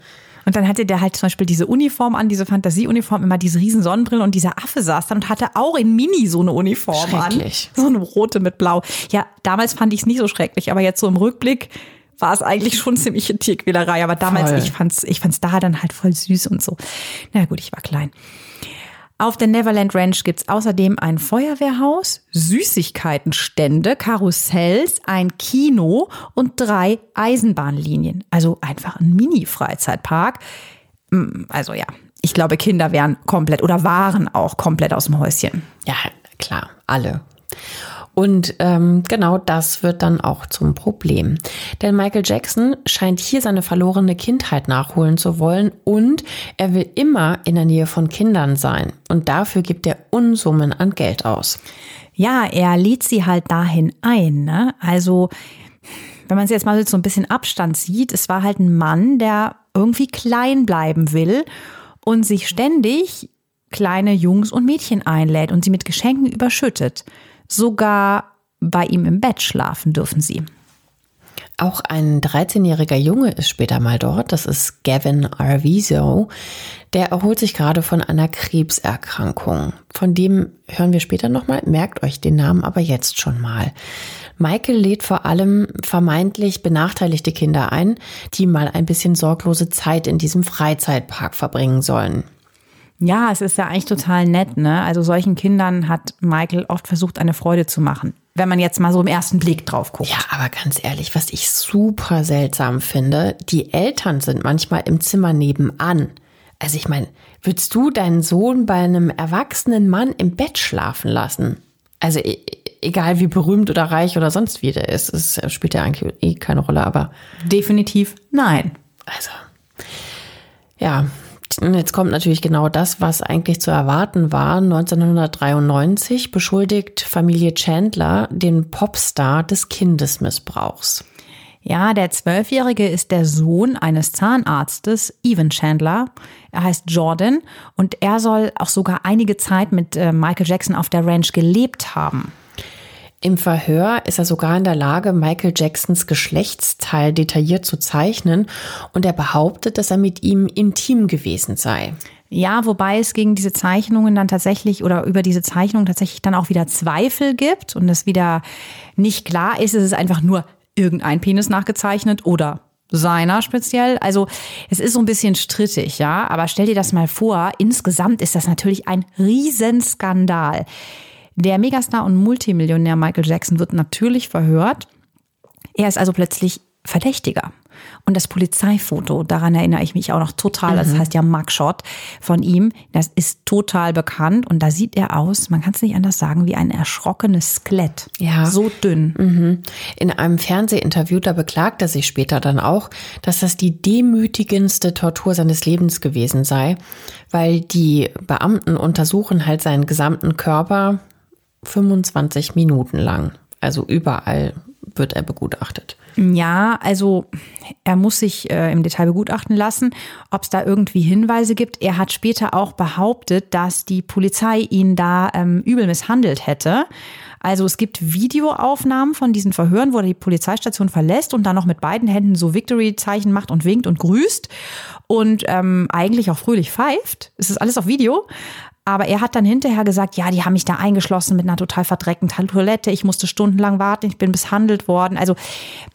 Und dann hatte der halt zum Beispiel diese Uniform an, diese Fantasieuniform, immer diese riesen Sonnenbrille und dieser Affe saß dann und hatte auch in Mini so eine Uniform an. So eine rote mit blau. Ja, damals fand ich es nicht so schrecklich, aber jetzt so im Rückblick war es eigentlich schon ziemliche Tierquälerei. Aber damals, Voll. ich fand's, ich fand's da dann halt voll süß und so. Na gut, ich war klein. Auf der Neverland Ranch gibt's außerdem ein Feuerwehrhaus, Süßigkeitenstände, Karussells, ein Kino und drei Eisenbahnlinien. Also einfach ein Mini-Freizeitpark. Mm, Also ja, ich glaube, Kinder wären komplett oder waren auch komplett aus dem Häuschen. Ja, klar, alle. Und ähm, genau das wird dann auch zum Problem. Denn Michael Jackson scheint hier seine verlorene Kindheit nachholen zu wollen und er will immer in der Nähe von Kindern sein. Und dafür gibt er Unsummen an Geld aus. Ja, er lädt sie halt dahin ein. Ne? Also, wenn man es jetzt mal so ein bisschen Abstand sieht, es war halt ein Mann, der irgendwie klein bleiben will und sich ständig kleine Jungs und Mädchen einlädt und sie mit Geschenken überschüttet. Sogar bei ihm im Bett schlafen dürfen sie. Auch ein 13-jähriger Junge ist später mal dort. Das ist Gavin Arvizo. Der erholt sich gerade von einer Krebserkrankung. Von dem hören wir später nochmal. Merkt euch den Namen aber jetzt schon mal. Michael lädt vor allem vermeintlich benachteiligte Kinder ein, die mal ein bisschen sorglose Zeit in diesem Freizeitpark verbringen sollen. Ja, es ist ja eigentlich total nett, ne? Also solchen Kindern hat Michael oft versucht, eine Freude zu machen. Wenn man jetzt mal so im ersten Blick drauf guckt. Ja, aber ganz ehrlich, was ich super seltsam finde, die Eltern sind manchmal im Zimmer nebenan. Also ich meine, würdest du deinen Sohn bei einem erwachsenen Mann im Bett schlafen lassen? Also e egal wie berühmt oder reich oder sonst wie der ist, es spielt ja eigentlich eh keine Rolle, aber Definitiv nein. also ja, jetzt kommt natürlich genau das, was eigentlich zu erwarten war. 1993 beschuldigt Familie Chandler den Popstar des Kindesmissbrauchs. Ja, der Zwölfjährige ist der Sohn eines Zahnarztes, Evan Chandler. Er heißt Jordan und er soll auch sogar einige Zeit mit äh, Michael Jackson auf der Ranch gelebt haben. Im Verhör ist er sogar in der Lage, Michael Jacksons Geschlechtsteil detailliert zu zeichnen und er behauptet, dass er mit ihm intim gewesen sei. Ja, wobei es gegen diese Zeichnungen dann tatsächlich oder über diese Zeichnungen tatsächlich dann auch wieder Zweifel gibt und es wieder nicht klar ist, es ist einfach nur irgendein Penis nachgezeichnet oder seiner speziell. Also es ist so ein bisschen strittig, ja. Aber stell dir das mal vor, insgesamt ist das natürlich ein Riesenskandal. Der Megastar und Multimillionär Michael Jackson wird natürlich verhört. Er ist also plötzlich Verdächtiger. Und das Polizeifoto, daran erinnere ich mich auch noch total, das heißt ja Mugshot von ihm, das ist total bekannt und da sieht er aus, man kann es nicht anders sagen, wie ein erschrockenes Skelett. Ja. So dünn. In einem Fernsehinterview, da beklagt er sich später dann auch, dass das die demütigendste Tortur seines Lebens gewesen sei, weil die Beamten untersuchen halt seinen gesamten Körper 25 Minuten lang. Also überall wird er begutachtet. Ja, also er muss sich äh, im Detail begutachten lassen, ob es da irgendwie Hinweise gibt. Er hat später auch behauptet, dass die Polizei ihn da ähm, übel misshandelt hätte. Also es gibt Videoaufnahmen von diesen Verhören, wo er die Polizeistation verlässt und dann noch mit beiden Händen so Victory-Zeichen macht und winkt und grüßt. und ähm, eigentlich auch fröhlich pfeift. Es ist alles auf Video. Aber er hat dann hinterher gesagt, ja, die haben mich da eingeschlossen mit einer total verdreckten Toilette. Ich musste stundenlang warten, ich bin misshandelt worden. Also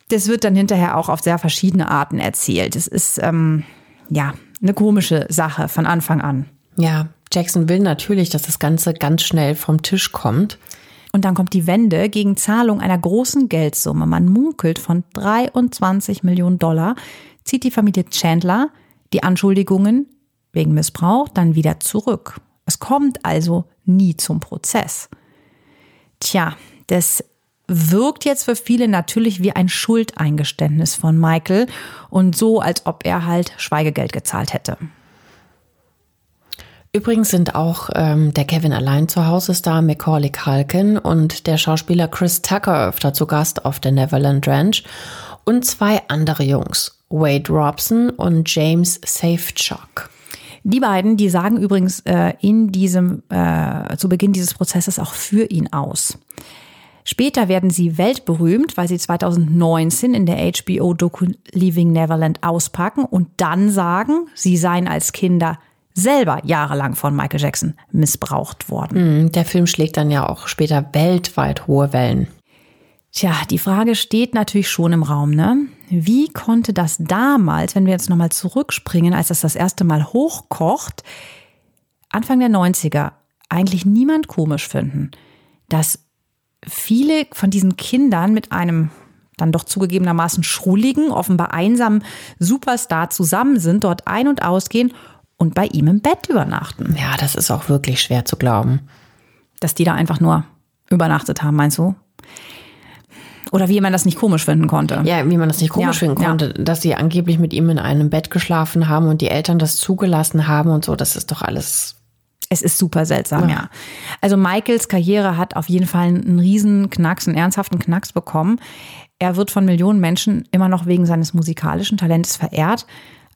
das wird dann hinterher auch auf sehr verschiedene Arten erzählt. Es ist ähm, ja eine komische Sache von Anfang an. Ja, Jackson will natürlich, dass das Ganze ganz schnell vom Tisch kommt. Und dann kommt die Wende gegen Zahlung einer großen Geldsumme. Man munkelt von 23 Millionen Dollar, zieht die Familie Chandler die Anschuldigungen wegen Missbrauch dann wieder zurück. Es kommt also nie zum Prozess. Tja, das wirkt jetzt für viele natürlich wie ein Schuldeingeständnis von Michael und so, als ob er halt Schweigegeld gezahlt hätte. Übrigens sind auch ähm, der Kevin allein zu Hause Star Macaulay Culkin und der Schauspieler Chris Tucker öfter zu Gast auf der Neverland Ranch und zwei andere Jungs, Wade Robson und James Safechuck. Die beiden, die sagen übrigens äh, in diesem, äh, zu Beginn dieses Prozesses auch für ihn aus. Später werden sie weltberühmt, weil sie 2019 in der HBO-Doku Leaving Neverland auspacken und dann sagen, sie seien als Kinder selber jahrelang von Michael Jackson missbraucht worden. Mhm, der Film schlägt dann ja auch später weltweit hohe Wellen. Tja, die Frage steht natürlich schon im Raum, ne? Wie konnte das damals, wenn wir jetzt nochmal zurückspringen, als das das erste Mal hochkocht, Anfang der 90er, eigentlich niemand komisch finden, dass viele von diesen Kindern mit einem dann doch zugegebenermaßen schrulligen, offenbar einsamen Superstar zusammen sind, dort ein- und ausgehen und bei ihm im Bett übernachten. Ja, das ist auch wirklich schwer zu glauben. Dass die da einfach nur übernachtet haben, meinst du? Oder wie man das nicht komisch finden konnte. Ja, wie man das nicht komisch Ja, finden konnte, dass sie angeblich mit ihm in einem Bett geschlafen haben und die Eltern das zugelassen haben und so, das ist doch alles. Es ist super seltsam, ja. Also Michaels Karriere hat auf jeden Fall einen riesen Knacks, einen ernsthaften Knacks bekommen. Er wird von Millionen Menschen immer noch wegen seines musikalischen Talentes verehrt.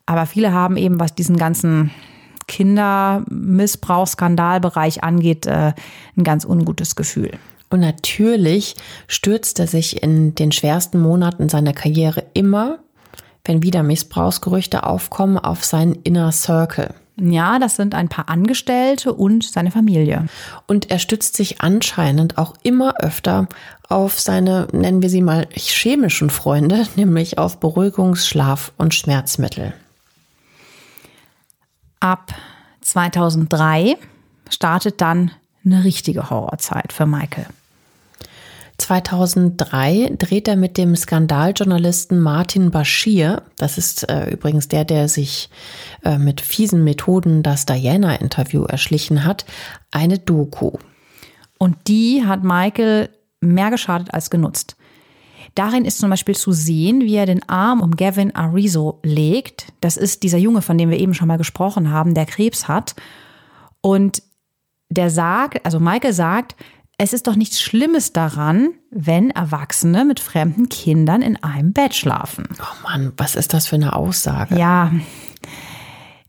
Aber viele haben eben, was diesen ganzen Kindermissbrauchsskandalbereich angeht, äh, ein ganz ungutes Gefühl. Und natürlich stürzt er sich in den schwersten Monaten seiner Karriere immer, wenn wieder Missbrauchsgerüchte aufkommen, auf seinen Inner Circle. Ja, das sind ein paar Angestellte und seine Familie. Und er stützt sich anscheinend auch immer öfter auf seine, nennen wir sie mal, chemischen Freunde, *laughs* nämlich auf Beruhigungs-, Schlaf- und Schmerzmittel. Ab 2003 startet dann eine richtige Horrorzeit für Michael. 2003 dreht er mit dem Skandaljournalisten Martin Bashir, das ist äh, übrigens der, der sich äh, mit fiesen Methoden das Diana-Interview erschlichen hat, eine Doku. Und die hat Michael mehr geschadet als genutzt. Darin ist zum Beispiel zu sehen, wie er den Arm um Gavin Arizo legt. Das ist dieser Junge, von dem wir eben schon mal gesprochen haben, der Krebs hat. Und der sagt, also Michael sagt, es ist doch nichts Schlimmes daran, wenn Erwachsene mit fremden Kindern in einem Bett schlafen. Oh Mann, was ist das für eine Aussage? Ja.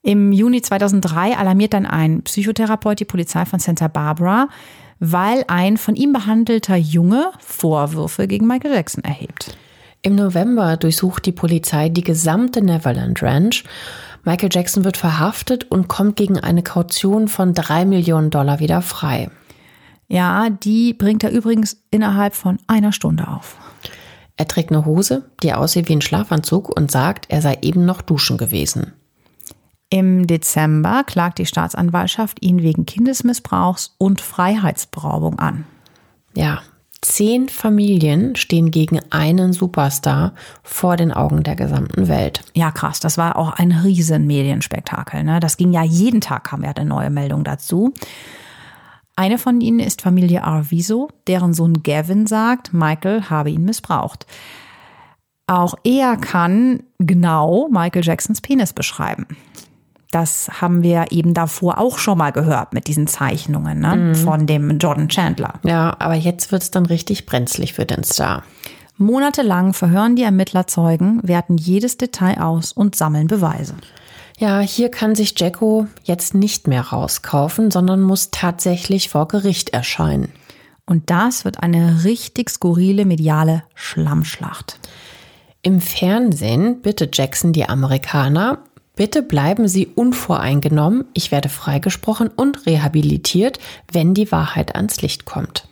Im Juni 2003 alarmiert dann ein Psychotherapeut die Polizei von Santa Barbara, weil ein von ihm behandelter Junge Vorwürfe gegen Michael Jackson erhebt. Im November durchsucht die Polizei die gesamte Neverland Ranch. Michael Jackson wird verhaftet und kommt gegen eine Kaution von drei Millionen Dollar wieder frei. Ja, die bringt er übrigens innerhalb von einer Stunde auf. Er trägt eine Hose, die aussieht wie ein Schlafanzug und sagt, er sei eben noch duschen gewesen. Im Dezember klagt die Staatsanwaltschaft ihn wegen Kindesmissbrauchs und Freiheitsberaubung an. Ja, zehn Familien stehen gegen einen Superstar vor den Augen der gesamten Welt. Ja, krass, das war auch ein riesen Medienspektakel. Ne? Das ging ja jeden Tag, kam ja eine neue Meldung dazu. Eine von ihnen ist Familie Arviso, deren Sohn Gavin sagt, Michael habe ihn missbraucht. Auch er kann genau Michael Jacksons Penis beschreiben. Das haben wir eben davor auch schon mal gehört mit diesen Zeichnungen ne? von dem Jordan Chandler. Ja, aber jetzt wird's dann richtig brenzlig für den Star. Monatelang verhören die Ermittler Zeugen, werten jedes Detail aus und sammeln Beweise. Ja, hier kann sich Jacko jetzt nicht mehr rauskaufen, sondern muss tatsächlich vor Gericht erscheinen. Und das wird eine richtig skurrile mediale Schlammschlacht. Im Fernsehen bittet Jackson die Amerikaner, Bitte bleiben Sie unvoreingenommen, ich werde freigesprochen und rehabilitiert, wenn die Wahrheit ans Licht kommt.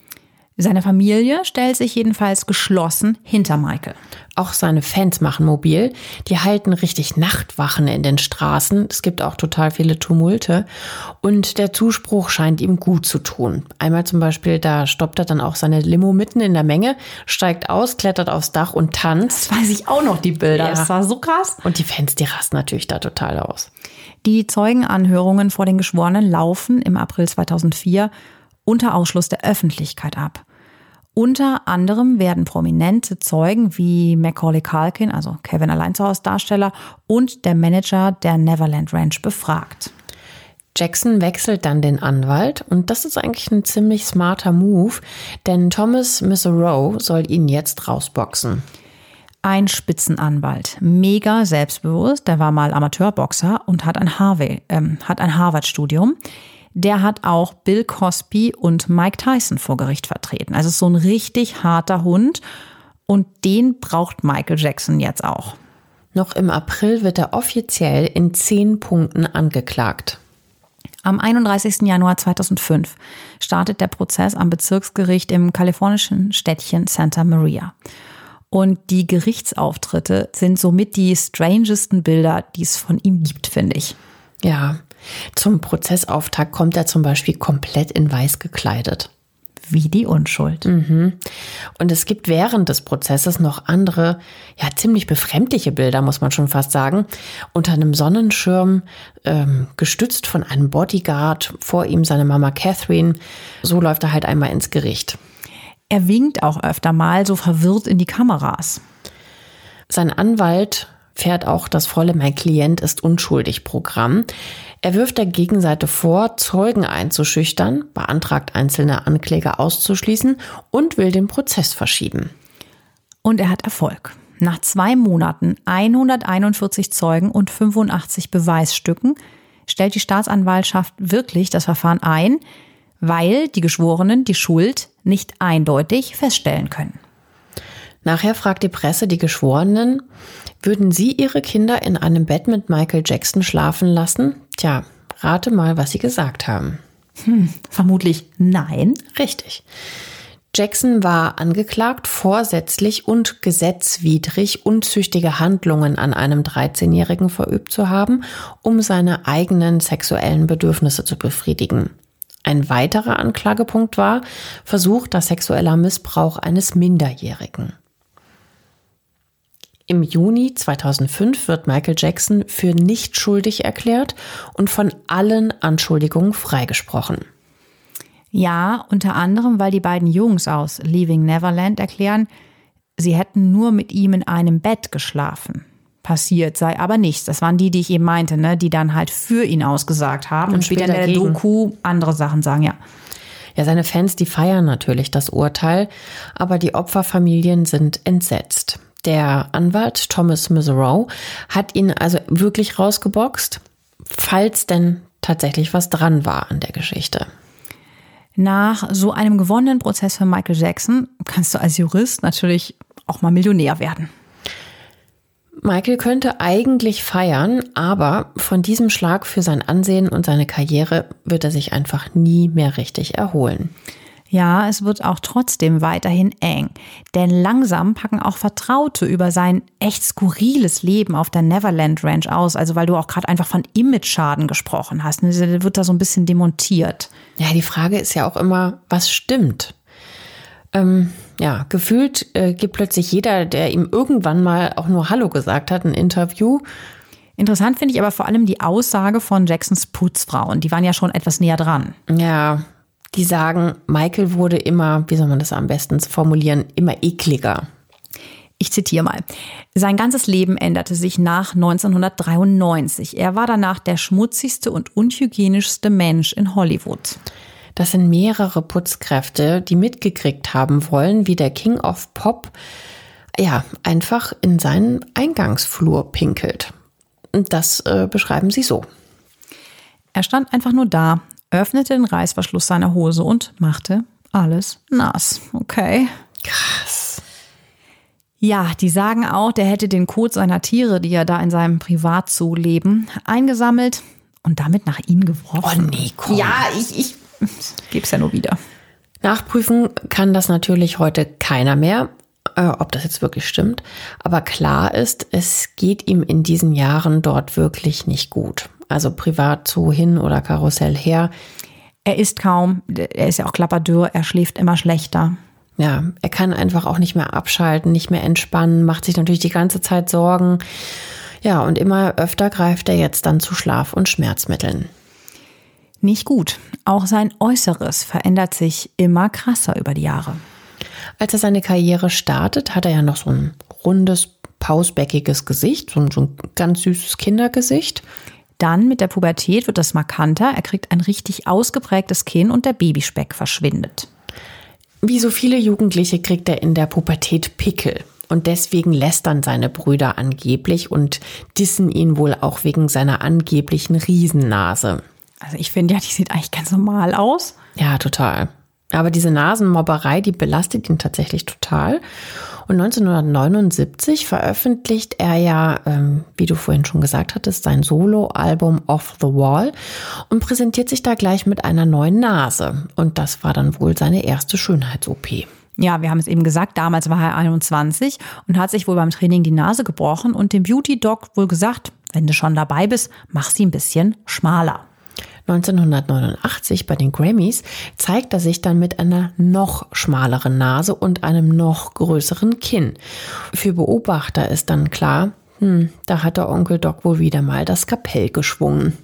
Seine Familie stellt sich jedenfalls geschlossen hinter Michael. Auch seine Fans machen mobil. Die halten richtig Nachtwachen in den Straßen. Es gibt auch total viele Tumulte. Und der Zuspruch scheint ihm gut zu tun. Einmal zum Beispiel, da stoppt er dann auch seine Limo mitten in der Menge, steigt aus, klettert aufs Dach und tanzt. Das weiß ich auch noch, die Bilder. Ja. Das war so krass. Und die Fans, die rasten natürlich da total aus. Die Zeugenanhörungen vor den Geschworenen laufen im April 2004 unter Ausschluss der Öffentlichkeit ab. Unter anderem werden prominente Zeugen wie Macaulay Culkin, also Kevin allein zu Hause Darsteller, und der Manager der Neverland Ranch befragt. Jackson wechselt dann den Anwalt und das ist eigentlich ein ziemlich smarter Move, denn Thomas Misserow soll ihn jetzt rausboxen. Ein Spitzenanwalt, mega selbstbewusst, der war mal Amateurboxer und hat ein, Harvey, ähm, hat ein Harvard-Studium der hat auch Bill Cosby und Mike Tyson vor Gericht vertreten. Also so ein richtig harter Hund und den braucht Michael Jackson jetzt auch. Noch im April wird er offiziell in zehn Punkten angeklagt. Am 31. Januar 2005 startet der Prozess am Bezirksgericht im kalifornischen Städtchen Santa Maria. Und die Gerichtsauftritte sind somit die strangesten Bilder, die es von ihm gibt, finde ich. Ja, zum Prozessauftakt kommt er zum Beispiel komplett in weiß gekleidet. Wie die Unschuld. Mhm. Und es gibt während des Prozesses noch andere, ja, ziemlich befremdliche Bilder, muss man schon fast sagen. Unter einem Sonnenschirm, ähm, gestützt von einem Bodyguard, vor ihm seine Mama Catherine. So läuft er halt einmal ins Gericht. Er winkt auch öfter mal so verwirrt in die Kameras. Sein Anwalt fährt auch das volle Mein Klient ist unschuldig Programm. Er wirft der Gegenseite vor, Zeugen einzuschüchtern, beantragt einzelne Ankläger auszuschließen und will den Prozess verschieben. Und er hat Erfolg. Nach zwei Monaten, 141 Zeugen und 85 Beweisstücken stellt die Staatsanwaltschaft wirklich das Verfahren ein, weil die Geschworenen die Schuld nicht eindeutig feststellen können. Nachher fragt die Presse die Geschworenen, würden Sie Ihre Kinder in einem Bett mit Michael Jackson schlafen lassen? Tja, rate mal, was Sie gesagt haben. Hm, vermutlich nein. Richtig. Jackson war angeklagt, vorsätzlich und gesetzwidrig unzüchtige Handlungen an einem 13-Jährigen verübt zu haben, um seine eigenen sexuellen Bedürfnisse zu befriedigen. Ein weiterer Anklagepunkt war versuchter sexueller Missbrauch eines Minderjährigen. Im Juni 2005 wird Michael Jackson für nicht schuldig erklärt und von allen Anschuldigungen freigesprochen. Ja, unter anderem, weil die beiden Jungs aus Leaving Neverland erklären, sie hätten nur mit ihm in einem Bett geschlafen. Passiert sei aber nichts. Das waren die, die ich eben meinte, ne? die dann halt für ihn ausgesagt haben und, und später in der dagegen. Doku andere Sachen sagen, ja. Ja, seine Fans, die feiern natürlich das Urteil, aber die Opferfamilien sind entsetzt. Der Anwalt Thomas Miserow hat ihn also wirklich rausgeboxt, falls denn tatsächlich was dran war an der Geschichte. Nach so einem gewonnenen Prozess für Michael Jackson kannst du als Jurist natürlich auch mal Millionär werden. Michael könnte eigentlich feiern, aber von diesem Schlag für sein Ansehen und seine Karriere wird er sich einfach nie mehr richtig erholen. Ja, es wird auch trotzdem weiterhin eng. Denn langsam packen auch Vertraute über sein echt skurriles Leben auf der Neverland Ranch aus. Also weil du auch gerade einfach von Image-Schaden gesprochen hast. Ne, wird da so ein bisschen demontiert. Ja, die Frage ist ja auch immer, was stimmt? Ähm, ja, gefühlt äh, gibt plötzlich jeder, der ihm irgendwann mal auch nur Hallo gesagt hat, ein Interview. Interessant finde ich aber vor allem die Aussage von Jacksons Putzfrauen. Die waren ja schon etwas näher dran. Ja, die sagen, Michael wurde immer, wie soll man das am besten formulieren, immer ekliger. Ich zitiere mal. Sein ganzes Leben änderte sich nach 1993. Er war danach der schmutzigste und unhygienischste Mensch in Hollywood. Das sind mehrere Putzkräfte, die mitgekriegt haben wollen, wie der King of Pop ja einfach in seinen Eingangsflur pinkelt. Und das äh, beschreiben sie so. Er stand einfach nur da, öffnete den Reißverschluss seiner Hose und machte alles nass. Okay. Krass. Ja, die sagen auch, der hätte den Kot seiner Tiere, die ja da in seinem Privatzoo leben, eingesammelt und damit nach ihnen geworfen. Oh nee, komm. Ja, ich, ich geb's ja nur wieder. Nachprüfen kann das natürlich heute keiner mehr, äh, ob das jetzt wirklich stimmt. Aber klar ist, es geht ihm in diesen Jahren dort wirklich nicht gut. Also Privatzoo hin oder Karussell her. Er isst kaum, er ist ja auch klapperdürr, er schläft immer schlechter. Ja, er kann einfach auch nicht mehr abschalten, nicht mehr entspannen, macht sich natürlich die ganze Zeit Sorgen. Ja, und immer öfter greift er jetzt dann zu Schlaf- und Schmerzmitteln. Nicht gut. Auch sein Äußeres verändert sich immer krasser über die Jahre. Als er seine Karriere startet, hat er ja noch so ein rundes, pausbäckiges Gesicht, so ein, so ein ganz süßes Kindergesicht. Dann mit der Pubertät wird das markanter, er kriegt ein richtig ausgeprägtes Kinn und der Babyspeck verschwindet. Wie so viele Jugendliche kriegt er in der Pubertät Pickel. Und deswegen lästern seine Brüder angeblich und dissen ihn wohl auch wegen seiner angeblichen Riesennase. Also ich finde ja, die sieht eigentlich ganz normal aus. Ja, total. Aber diese Nasenmobberei, die belastet ihn tatsächlich total. Und 1979 veröffentlicht er ja, ähm, wie du vorhin schon gesagt hattest, sein Solo-Album Off the Wall und präsentiert sich da gleich mit einer neuen Nase. Und das war dann wohl seine erste Schönheits-OP. Ja, wir haben es eben gesagt, damals war er 21 und hat sich wohl beim Training die Nase gebrochen und dem Beauty-Doc wohl gesagt, wenn du schon dabei bist, mach sie ein bisschen schmaler. 1989 bei den Grammys zeigt er sich dann mit einer noch schmaleren Nase und einem noch größeren Kinn. Für Beobachter ist dann klar, hm, da hat der Onkel Doc wohl wieder mal das Kapell geschwungen.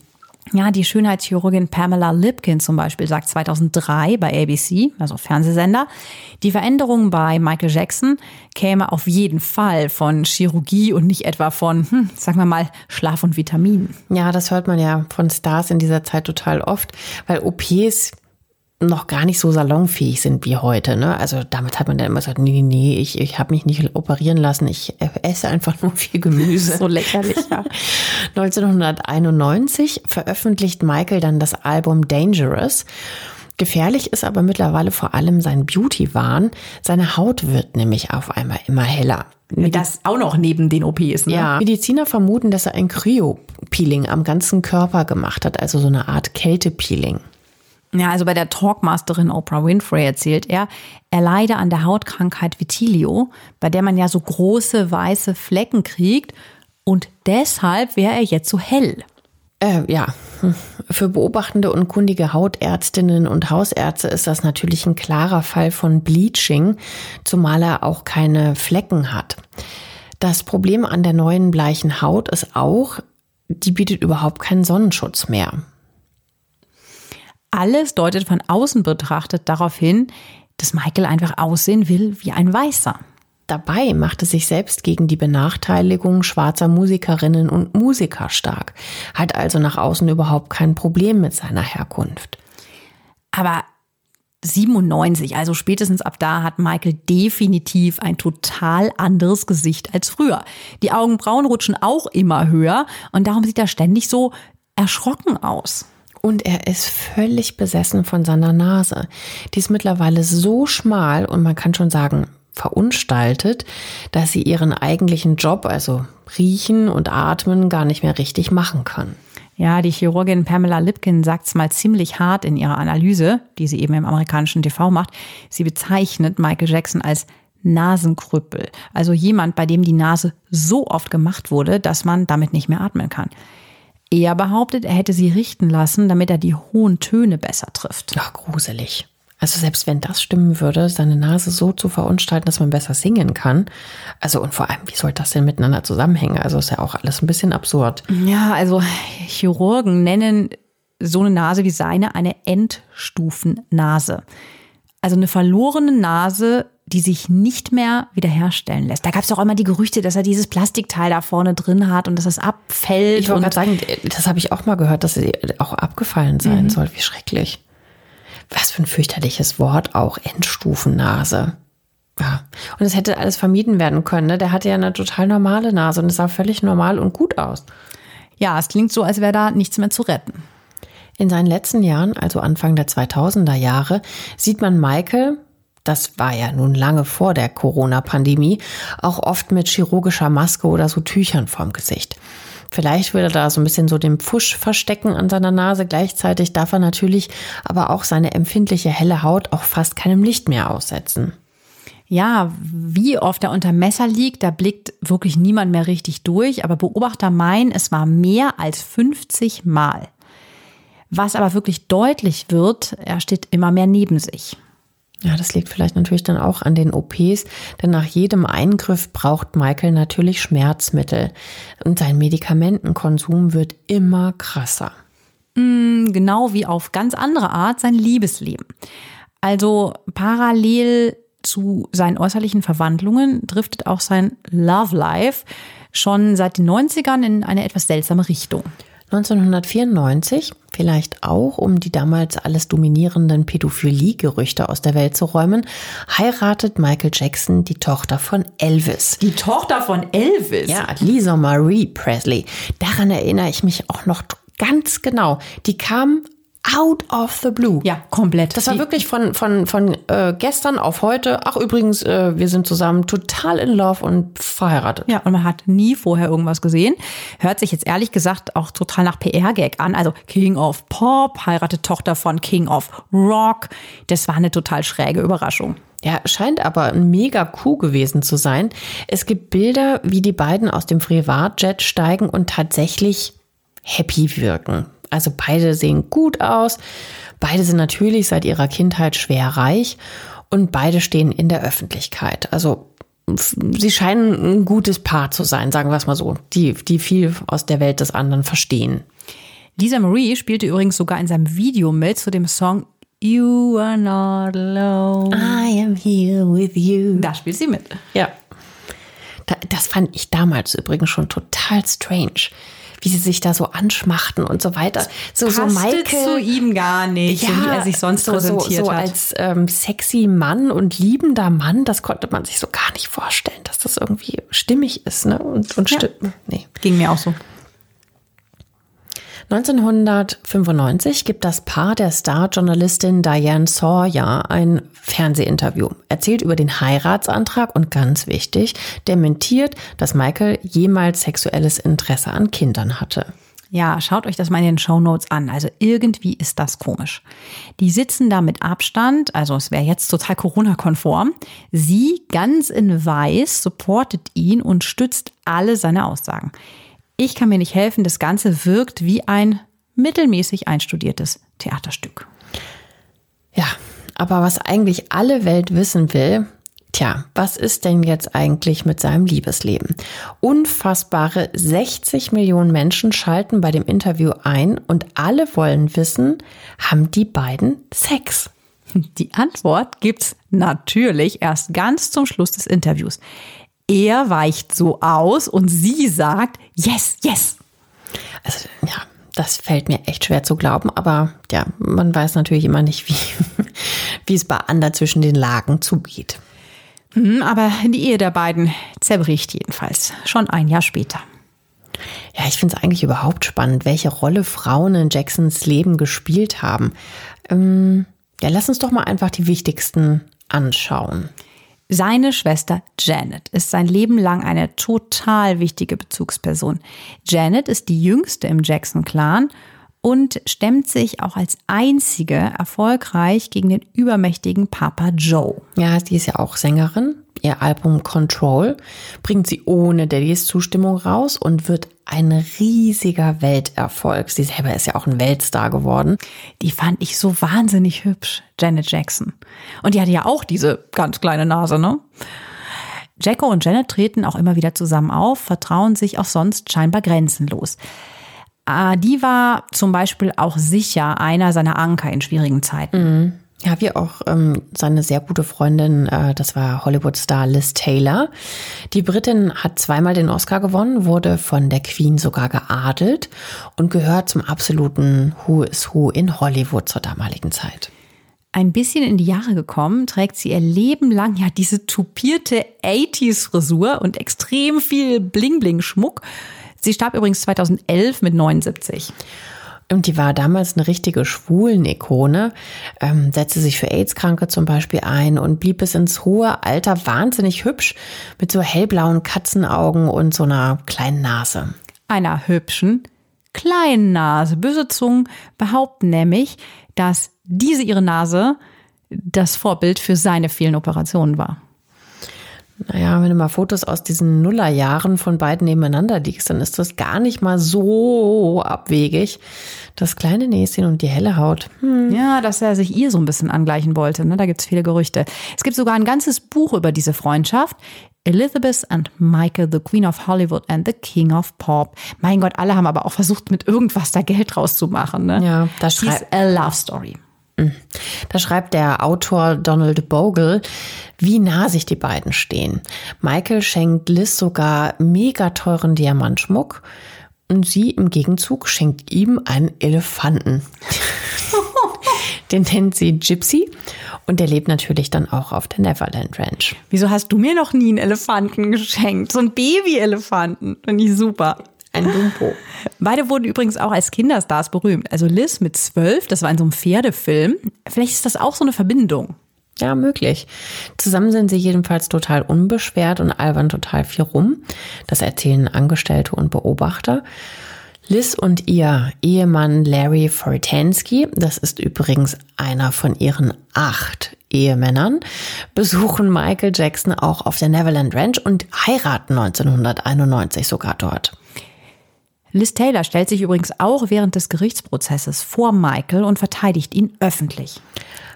Ja, die Schönheitschirurgin Pamela Lipkin zum Beispiel sagt 2003 bei ABC, also Fernsehsender, die Veränderung bei Michael Jackson käme auf jeden Fall von Chirurgie und nicht etwa von, hm, sagen wir mal, Schlaf und Vitaminen. Ja, das hört man ja von Stars in dieser Zeit total oft, weil OPs noch gar nicht so salonfähig sind wie heute. Ne? Also damit hat man dann immer gesagt, nee, nee, ich, ich habe mich nicht operieren lassen, ich esse einfach nur viel Gemüse. so lächerlich, ja. *laughs* 1991 veröffentlicht Michael dann das Album Dangerous. Gefährlich ist aber mittlerweile vor allem sein Beauty-Wahn. Seine Haut wird nämlich auf einmal immer heller. Das auch noch neben den OPs, ne? Ja. Mediziner vermuten, dass er ein Kryo-Peeling am ganzen Körper gemacht hat, also so eine Art Kältepeeling. Ja, also bei der Talkmasterin Oprah Winfrey erzählt er, er leide an der Hautkrankheit Vitilio, bei der man ja so große weiße Flecken kriegt und deshalb wäre er jetzt so hell. Äh, ja, für beobachtende und kundige Hautärztinnen und Hausärzte ist das natürlich ein klarer Fall von Bleaching, zumal er auch keine Flecken hat. Das Problem an der neuen bleichen Haut ist auch, die bietet überhaupt keinen Sonnenschutz mehr. Alles deutet von außen betrachtet darauf hin, dass Michael einfach aussehen will wie ein Weißer. Dabei machte sich selbst gegen die Benachteiligung schwarzer Musikerinnen und Musiker stark, hat also nach außen überhaupt kein Problem mit seiner Herkunft. Aber 97, also spätestens ab da hat Michael definitiv ein total anderes Gesicht als früher. Die Augenbrauen rutschen auch immer höher und darum sieht er ständig so erschrocken aus. Und er ist völlig besessen von seiner Nase. Die ist mittlerweile so schmal und man kann schon sagen, verunstaltet, dass sie ihren eigentlichen Job, also riechen und atmen, gar nicht mehr richtig machen kann. Ja, die Chirurgin Pamela Lipkin sagt es mal ziemlich hart in ihrer Analyse, die sie eben im amerikanischen TV macht. Sie bezeichnet Michael Jackson als Nasenkrüppel, also jemand, bei dem die Nase so oft gemacht wurde, dass man damit nicht mehr atmen kann. Er behauptet, er hätte sie richten lassen, damit er die hohen Töne besser trifft. Ach, gruselig. Also selbst wenn das stimmen würde, seine Nase so zu verunstalten, dass man besser singen kann. Also und vor allem, wie soll das denn miteinander zusammenhängen? Also ist ja auch alles ein bisschen absurd. Ja, also Chirurgen nennen so eine Nase wie seine eine Endstufennase. Also eine verlorene Nase die sich nicht mehr wiederherstellen lässt. Da gab es auch immer die Gerüchte, dass er dieses Plastikteil da vorne drin hat und dass es abfällt. Ich wollte gerade sagen, das habe ich auch mal gehört, dass sie auch abgefallen sein mhm. soll. Wie schrecklich. Was für ein fürchterliches Wort auch, Endstufennase. Ja. Und es hätte alles vermieden werden können. Ne? Der hatte ja eine total normale Nase und es sah völlig normal und gut aus. Ja, es klingt so, als wäre da nichts mehr zu retten. In seinen letzten Jahren, also Anfang der 2000er Jahre, sieht man Michael das war ja nun lange vor der Corona-Pandemie, auch oft mit chirurgischer Maske oder so Tüchern vorm Gesicht. Vielleicht will er da so ein bisschen so den Pfusch verstecken an seiner Nase. Gleichzeitig darf er natürlich aber auch seine empfindliche helle Haut auch fast keinem Licht mehr aussetzen. Ja, wie oft er unter Messer liegt, da blickt wirklich niemand mehr richtig durch. Aber Beobachter meinen, es war mehr als 50 Mal. Was aber wirklich deutlich wird, er steht immer mehr neben sich. Ja, das liegt vielleicht natürlich dann auch an den OPs, denn nach jedem Eingriff braucht Michael natürlich Schmerzmittel und sein Medikamentenkonsum wird immer krasser. Mm, genau wie auf ganz andere Art sein Liebesleben. Also parallel zu seinen äußerlichen Verwandlungen driftet auch sein Love Life schon seit den 90ern in eine etwas seltsame Richtung. 1994, vielleicht auch, um die damals alles dominierenden Pädophilie-Gerüchte aus der Welt zu räumen, heiratet Michael Jackson die Tochter von Elvis. Die Tochter von Elvis? Ja, Lisa Marie Presley. Daran erinnere ich mich auch noch ganz genau. Die kam out of the blue. Ja, komplett. Das war wirklich von, von, von äh, gestern auf heute. Ach, übrigens, äh, wir sind zusammen total in love und verheiratet. Ja, und man hat nie vorher irgendwas gesehen. Hört sich jetzt ehrlich gesagt auch total nach PR-Gag an. Also King of Pop, heiratet Tochter von King of Rock. Das war eine total schräge Überraschung. Ja, scheint aber ein mega Coup gewesen zu sein. Es gibt Bilder, wie die beiden aus dem Privatjet steigen und tatsächlich happy wirken. Also beide sehen gut aus. Beide sind natürlich seit ihrer Kindheit schwer reich und beide stehen in der Öffentlichkeit. Also sie scheinen ein gutes Paar zu sein, sagen wir es mal so, die, die viel aus der Welt des anderen verstehen. Lisa Marie spielte übrigens sogar in seinem Video mit zu dem Song You are not alone. I am here with you. Da spielt sie mit. Ja. Das fand ich damals übrigens schon total strange wie sie sich da so anschmachten und so weiter. So, so Michael zu ihm gar nicht, ja, wie er sich sonst so, präsentiert so, so hat. als ähm, sexy Mann und liebender Mann, das konnte man sich so gar nicht vorstellen, dass das irgendwie stimmig ist, ne? Und, und ja. stimmt. Nee. Ging mir auch so. 1995 gibt das Paar der Star-Journalistin Diane Sawyer ein Fernsehinterview, erzählt über den Heiratsantrag und ganz wichtig, dementiert, dass Michael jemals sexuelles Interesse an Kindern hatte. Ja, schaut euch das mal in den Show Notes an. Also irgendwie ist das komisch. Die sitzen da mit Abstand, also es wäre jetzt total Corona-konform. Sie ganz in weiß supportet ihn und stützt alle seine Aussagen. Ich kann mir nicht helfen, das Ganze wirkt wie ein mittelmäßig einstudiertes Theaterstück. Ja, aber was eigentlich alle Welt wissen will, tja, was ist denn jetzt eigentlich mit seinem Liebesleben? Unfassbare 60 Millionen Menschen schalten bei dem Interview ein und alle wollen wissen, haben die beiden Sex? Die Antwort gibt's natürlich erst ganz zum Schluss des Interviews. Er weicht so aus und sie sagt, yes, yes. Also, ja, das fällt mir echt schwer zu glauben, aber ja, man weiß natürlich immer nicht, wie, *laughs* wie es bei Ander zwischen den Lagen zugeht. Mhm, aber die Ehe der beiden zerbricht jedenfalls, schon ein Jahr später. Ja, ich finde es eigentlich überhaupt spannend, welche Rolle Frauen in Jacksons Leben gespielt haben. Ähm, ja, lass uns doch mal einfach die wichtigsten anschauen. Seine Schwester Janet ist sein Leben lang eine total wichtige Bezugsperson. Janet ist die jüngste im Jackson-Clan und stemmt sich auch als einzige erfolgreich gegen den übermächtigen Papa Joe. Ja, sie ist ja auch Sängerin. Ihr Album Control bringt sie ohne Daddys Zustimmung raus und wird ein riesiger Welterfolg. Sie selber ist ja auch ein Weltstar geworden. Die fand ich so wahnsinnig hübsch, Janet Jackson. Und die hatte ja auch diese ganz kleine Nase, ne? Jacko und Janet treten auch immer wieder zusammen auf, vertrauen sich auch sonst scheinbar grenzenlos. Ah, die war zum Beispiel auch sicher einer seiner Anker in schwierigen Zeiten. Mhm. Ja, wie auch ähm, seine sehr gute Freundin, äh, das war Hollywood-Star Liz Taylor. Die Britin hat zweimal den Oscar gewonnen, wurde von der Queen sogar geadelt und gehört zum absoluten Who is Who in Hollywood zur damaligen Zeit. Ein bisschen in die Jahre gekommen, trägt sie ihr Leben lang ja diese tupierte 80s-Frisur und extrem viel Bling-Bling-Schmuck. Sie starb übrigens 2011 mit 79. Und die war damals eine richtige Schwulen-Ikone, ähm, setzte sich für AIDS-Kranke zum Beispiel ein und blieb bis ins hohe Alter wahnsinnig hübsch mit so hellblauen Katzenaugen und so einer kleinen Nase. Einer hübschen, kleinen Nase. Böse Zungen behaupten nämlich, dass diese ihre Nase das Vorbild für seine vielen Operationen war. Naja, wenn du mal Fotos aus diesen Nullerjahren von beiden nebeneinander liegst, dann ist das gar nicht mal so abwegig. Das kleine Näschen und die helle Haut. Hm. Ja, dass er sich ihr so ein bisschen angleichen wollte. Ne? Da gibt es viele Gerüchte. Es gibt sogar ein ganzes Buch über diese Freundschaft. Elizabeth and Michael, the Queen of Hollywood and the King of Pop. Mein Gott, alle haben aber auch versucht, mit irgendwas da Geld rauszumachen. Ne? Ja, das ist a love story. Hm. Da schreibt der Autor Donald Bogle, wie nah sich die beiden stehen. Michael schenkt Liz sogar mega teuren Diamantschmuck und sie im Gegenzug schenkt ihm einen Elefanten. *laughs* Den nennt sie Gypsy und der lebt natürlich dann auch auf der Neverland Ranch. Wieso hast du mir noch nie einen Elefanten geschenkt? So einen Baby-Elefanten. Finde ich super. Ein Dumpo. Beide wurden übrigens auch als Kinderstars berühmt. Also Liz mit zwölf, das war in so einem Pferdefilm. Vielleicht ist das auch so eine Verbindung. Ja, möglich. Zusammen sind sie jedenfalls total unbeschwert und albern total viel rum. Das erzählen Angestellte und Beobachter. Liz und ihr Ehemann Larry Fortansky, das ist übrigens einer von ihren acht Ehemännern, besuchen Michael Jackson auch auf der Neverland Ranch und heiraten 1991 sogar dort. Liz Taylor stellt sich übrigens auch während des Gerichtsprozesses vor Michael und verteidigt ihn öffentlich.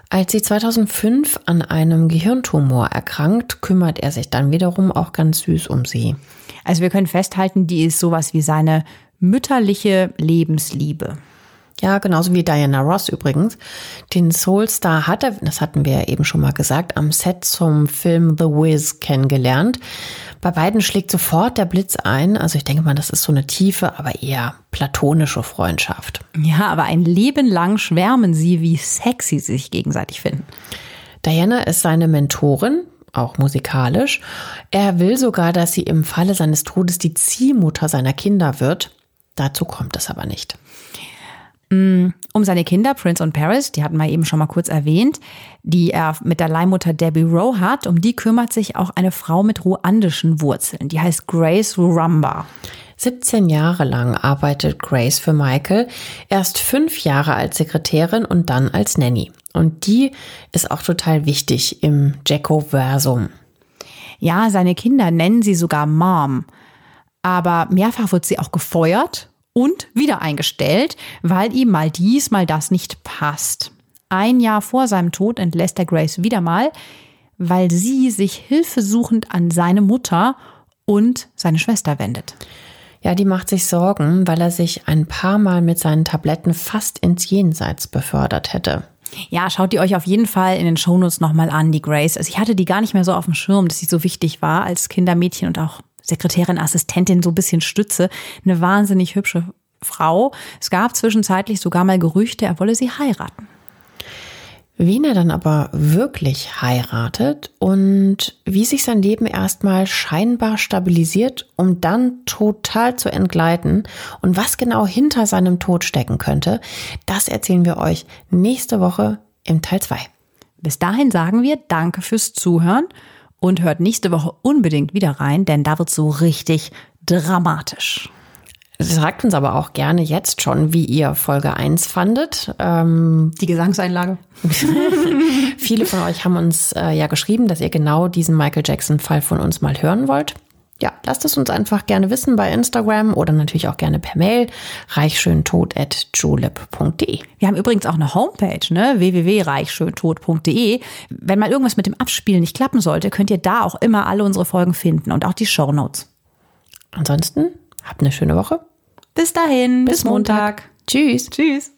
Als sie 2005 an einem Gehirntumor erkrankt, kümmert er sich dann wiederum auch ganz süß um sie. Also wir können festhalten, die ist sowas wie seine mütterliche Lebensliebe. Ja, genauso wie Diana Ross übrigens. Den Soulstar hat er, das hatten wir ja eben schon mal gesagt, am Set zum Film The Wiz kennengelernt. Bei beiden schlägt sofort der Blitz ein. Also ich denke mal, das ist so eine tiefe, aber eher platonische Freundschaft. Ja, aber ein Leben lang schwärmen sie, wie sexy sie sich gegenseitig finden. Diana ist seine Mentorin, auch musikalisch. Er will sogar, dass sie im Falle seines Todes die Ziehmutter seiner Kinder wird. Dazu kommt es aber nicht. Mm, um seine Kinder, Prince und Paris, die hatten wir eben schon mal kurz erwähnt, die er mit der Leihmutter Debbie Rowe hat, um die kümmert sich auch eine Frau mit ruandischen Wurzeln. Die heißt Grace Ruramba. 17 Jahre lang arbeitet Grace für Michael, erst fünf Jahre als Sekretärin und dann als Nanny. Und die ist auch total wichtig im Jacko-Versum. Ja, seine Kinder nennen sie sogar Mom. Aber mehrfach wird sie auch gefeuert und wieder eingestellt, weil ihm mal dies, mal das nicht passt. Ein Jahr vor seinem Tod entlässt er Grace wieder mal, weil sie sich hilfesuchend an seine Mutter und seine Schwester wendet. Ja, die macht sich Sorgen, weil er sich ein paar Mal mit seinen Tabletten fast ins Jenseits befördert hätte. Ja, schaut die euch auf jeden Fall in den Shownotes nochmal an, die Grace. Also ich hatte die gar nicht mehr so auf dem Schirm, dass sie so wichtig war als Kindermädchen und auch Sekretärin, Assistentin, so ein bisschen Stütze. Eine wahnsinnig hübsche Frau. Es gab zwischenzeitlich sogar mal Gerüchte, er wolle sie heiraten. Wen er dann aber wirklich heiratet und wie sich sein Leben erstmal scheinbar stabilisiert, um dann total zu entgleiten und was genau hinter seinem Tod stecken könnte, das erzählen wir euch nächste Woche im Teil 2. Bis dahin sagen wir Danke fürs Zuhören und hört nächste Woche unbedingt wieder rein, denn da wird so richtig dramatisch. Sagt uns aber auch gerne jetzt schon, wie ihr Folge 1 fandet. Ähm, Die Gesangseinlage. *laughs* Viele von euch haben uns äh, ja geschrieben, dass ihr genau diesen Michael Jackson-Fall von uns mal hören wollt. Ja, lasst es uns einfach gerne wissen bei Instagram oder natürlich auch gerne per Mail reichschöntod.julep.de. Wir haben übrigens auch eine Homepage, ne? www.reichschöntod.de. Wenn mal irgendwas mit dem Abspielen nicht klappen sollte, könnt ihr da auch immer alle unsere Folgen finden und auch die Show Notes. Ansonsten Habt eine schöne Woche. Bis dahin. Bis, bis Montag. Montag. Tschüss. Tschüss.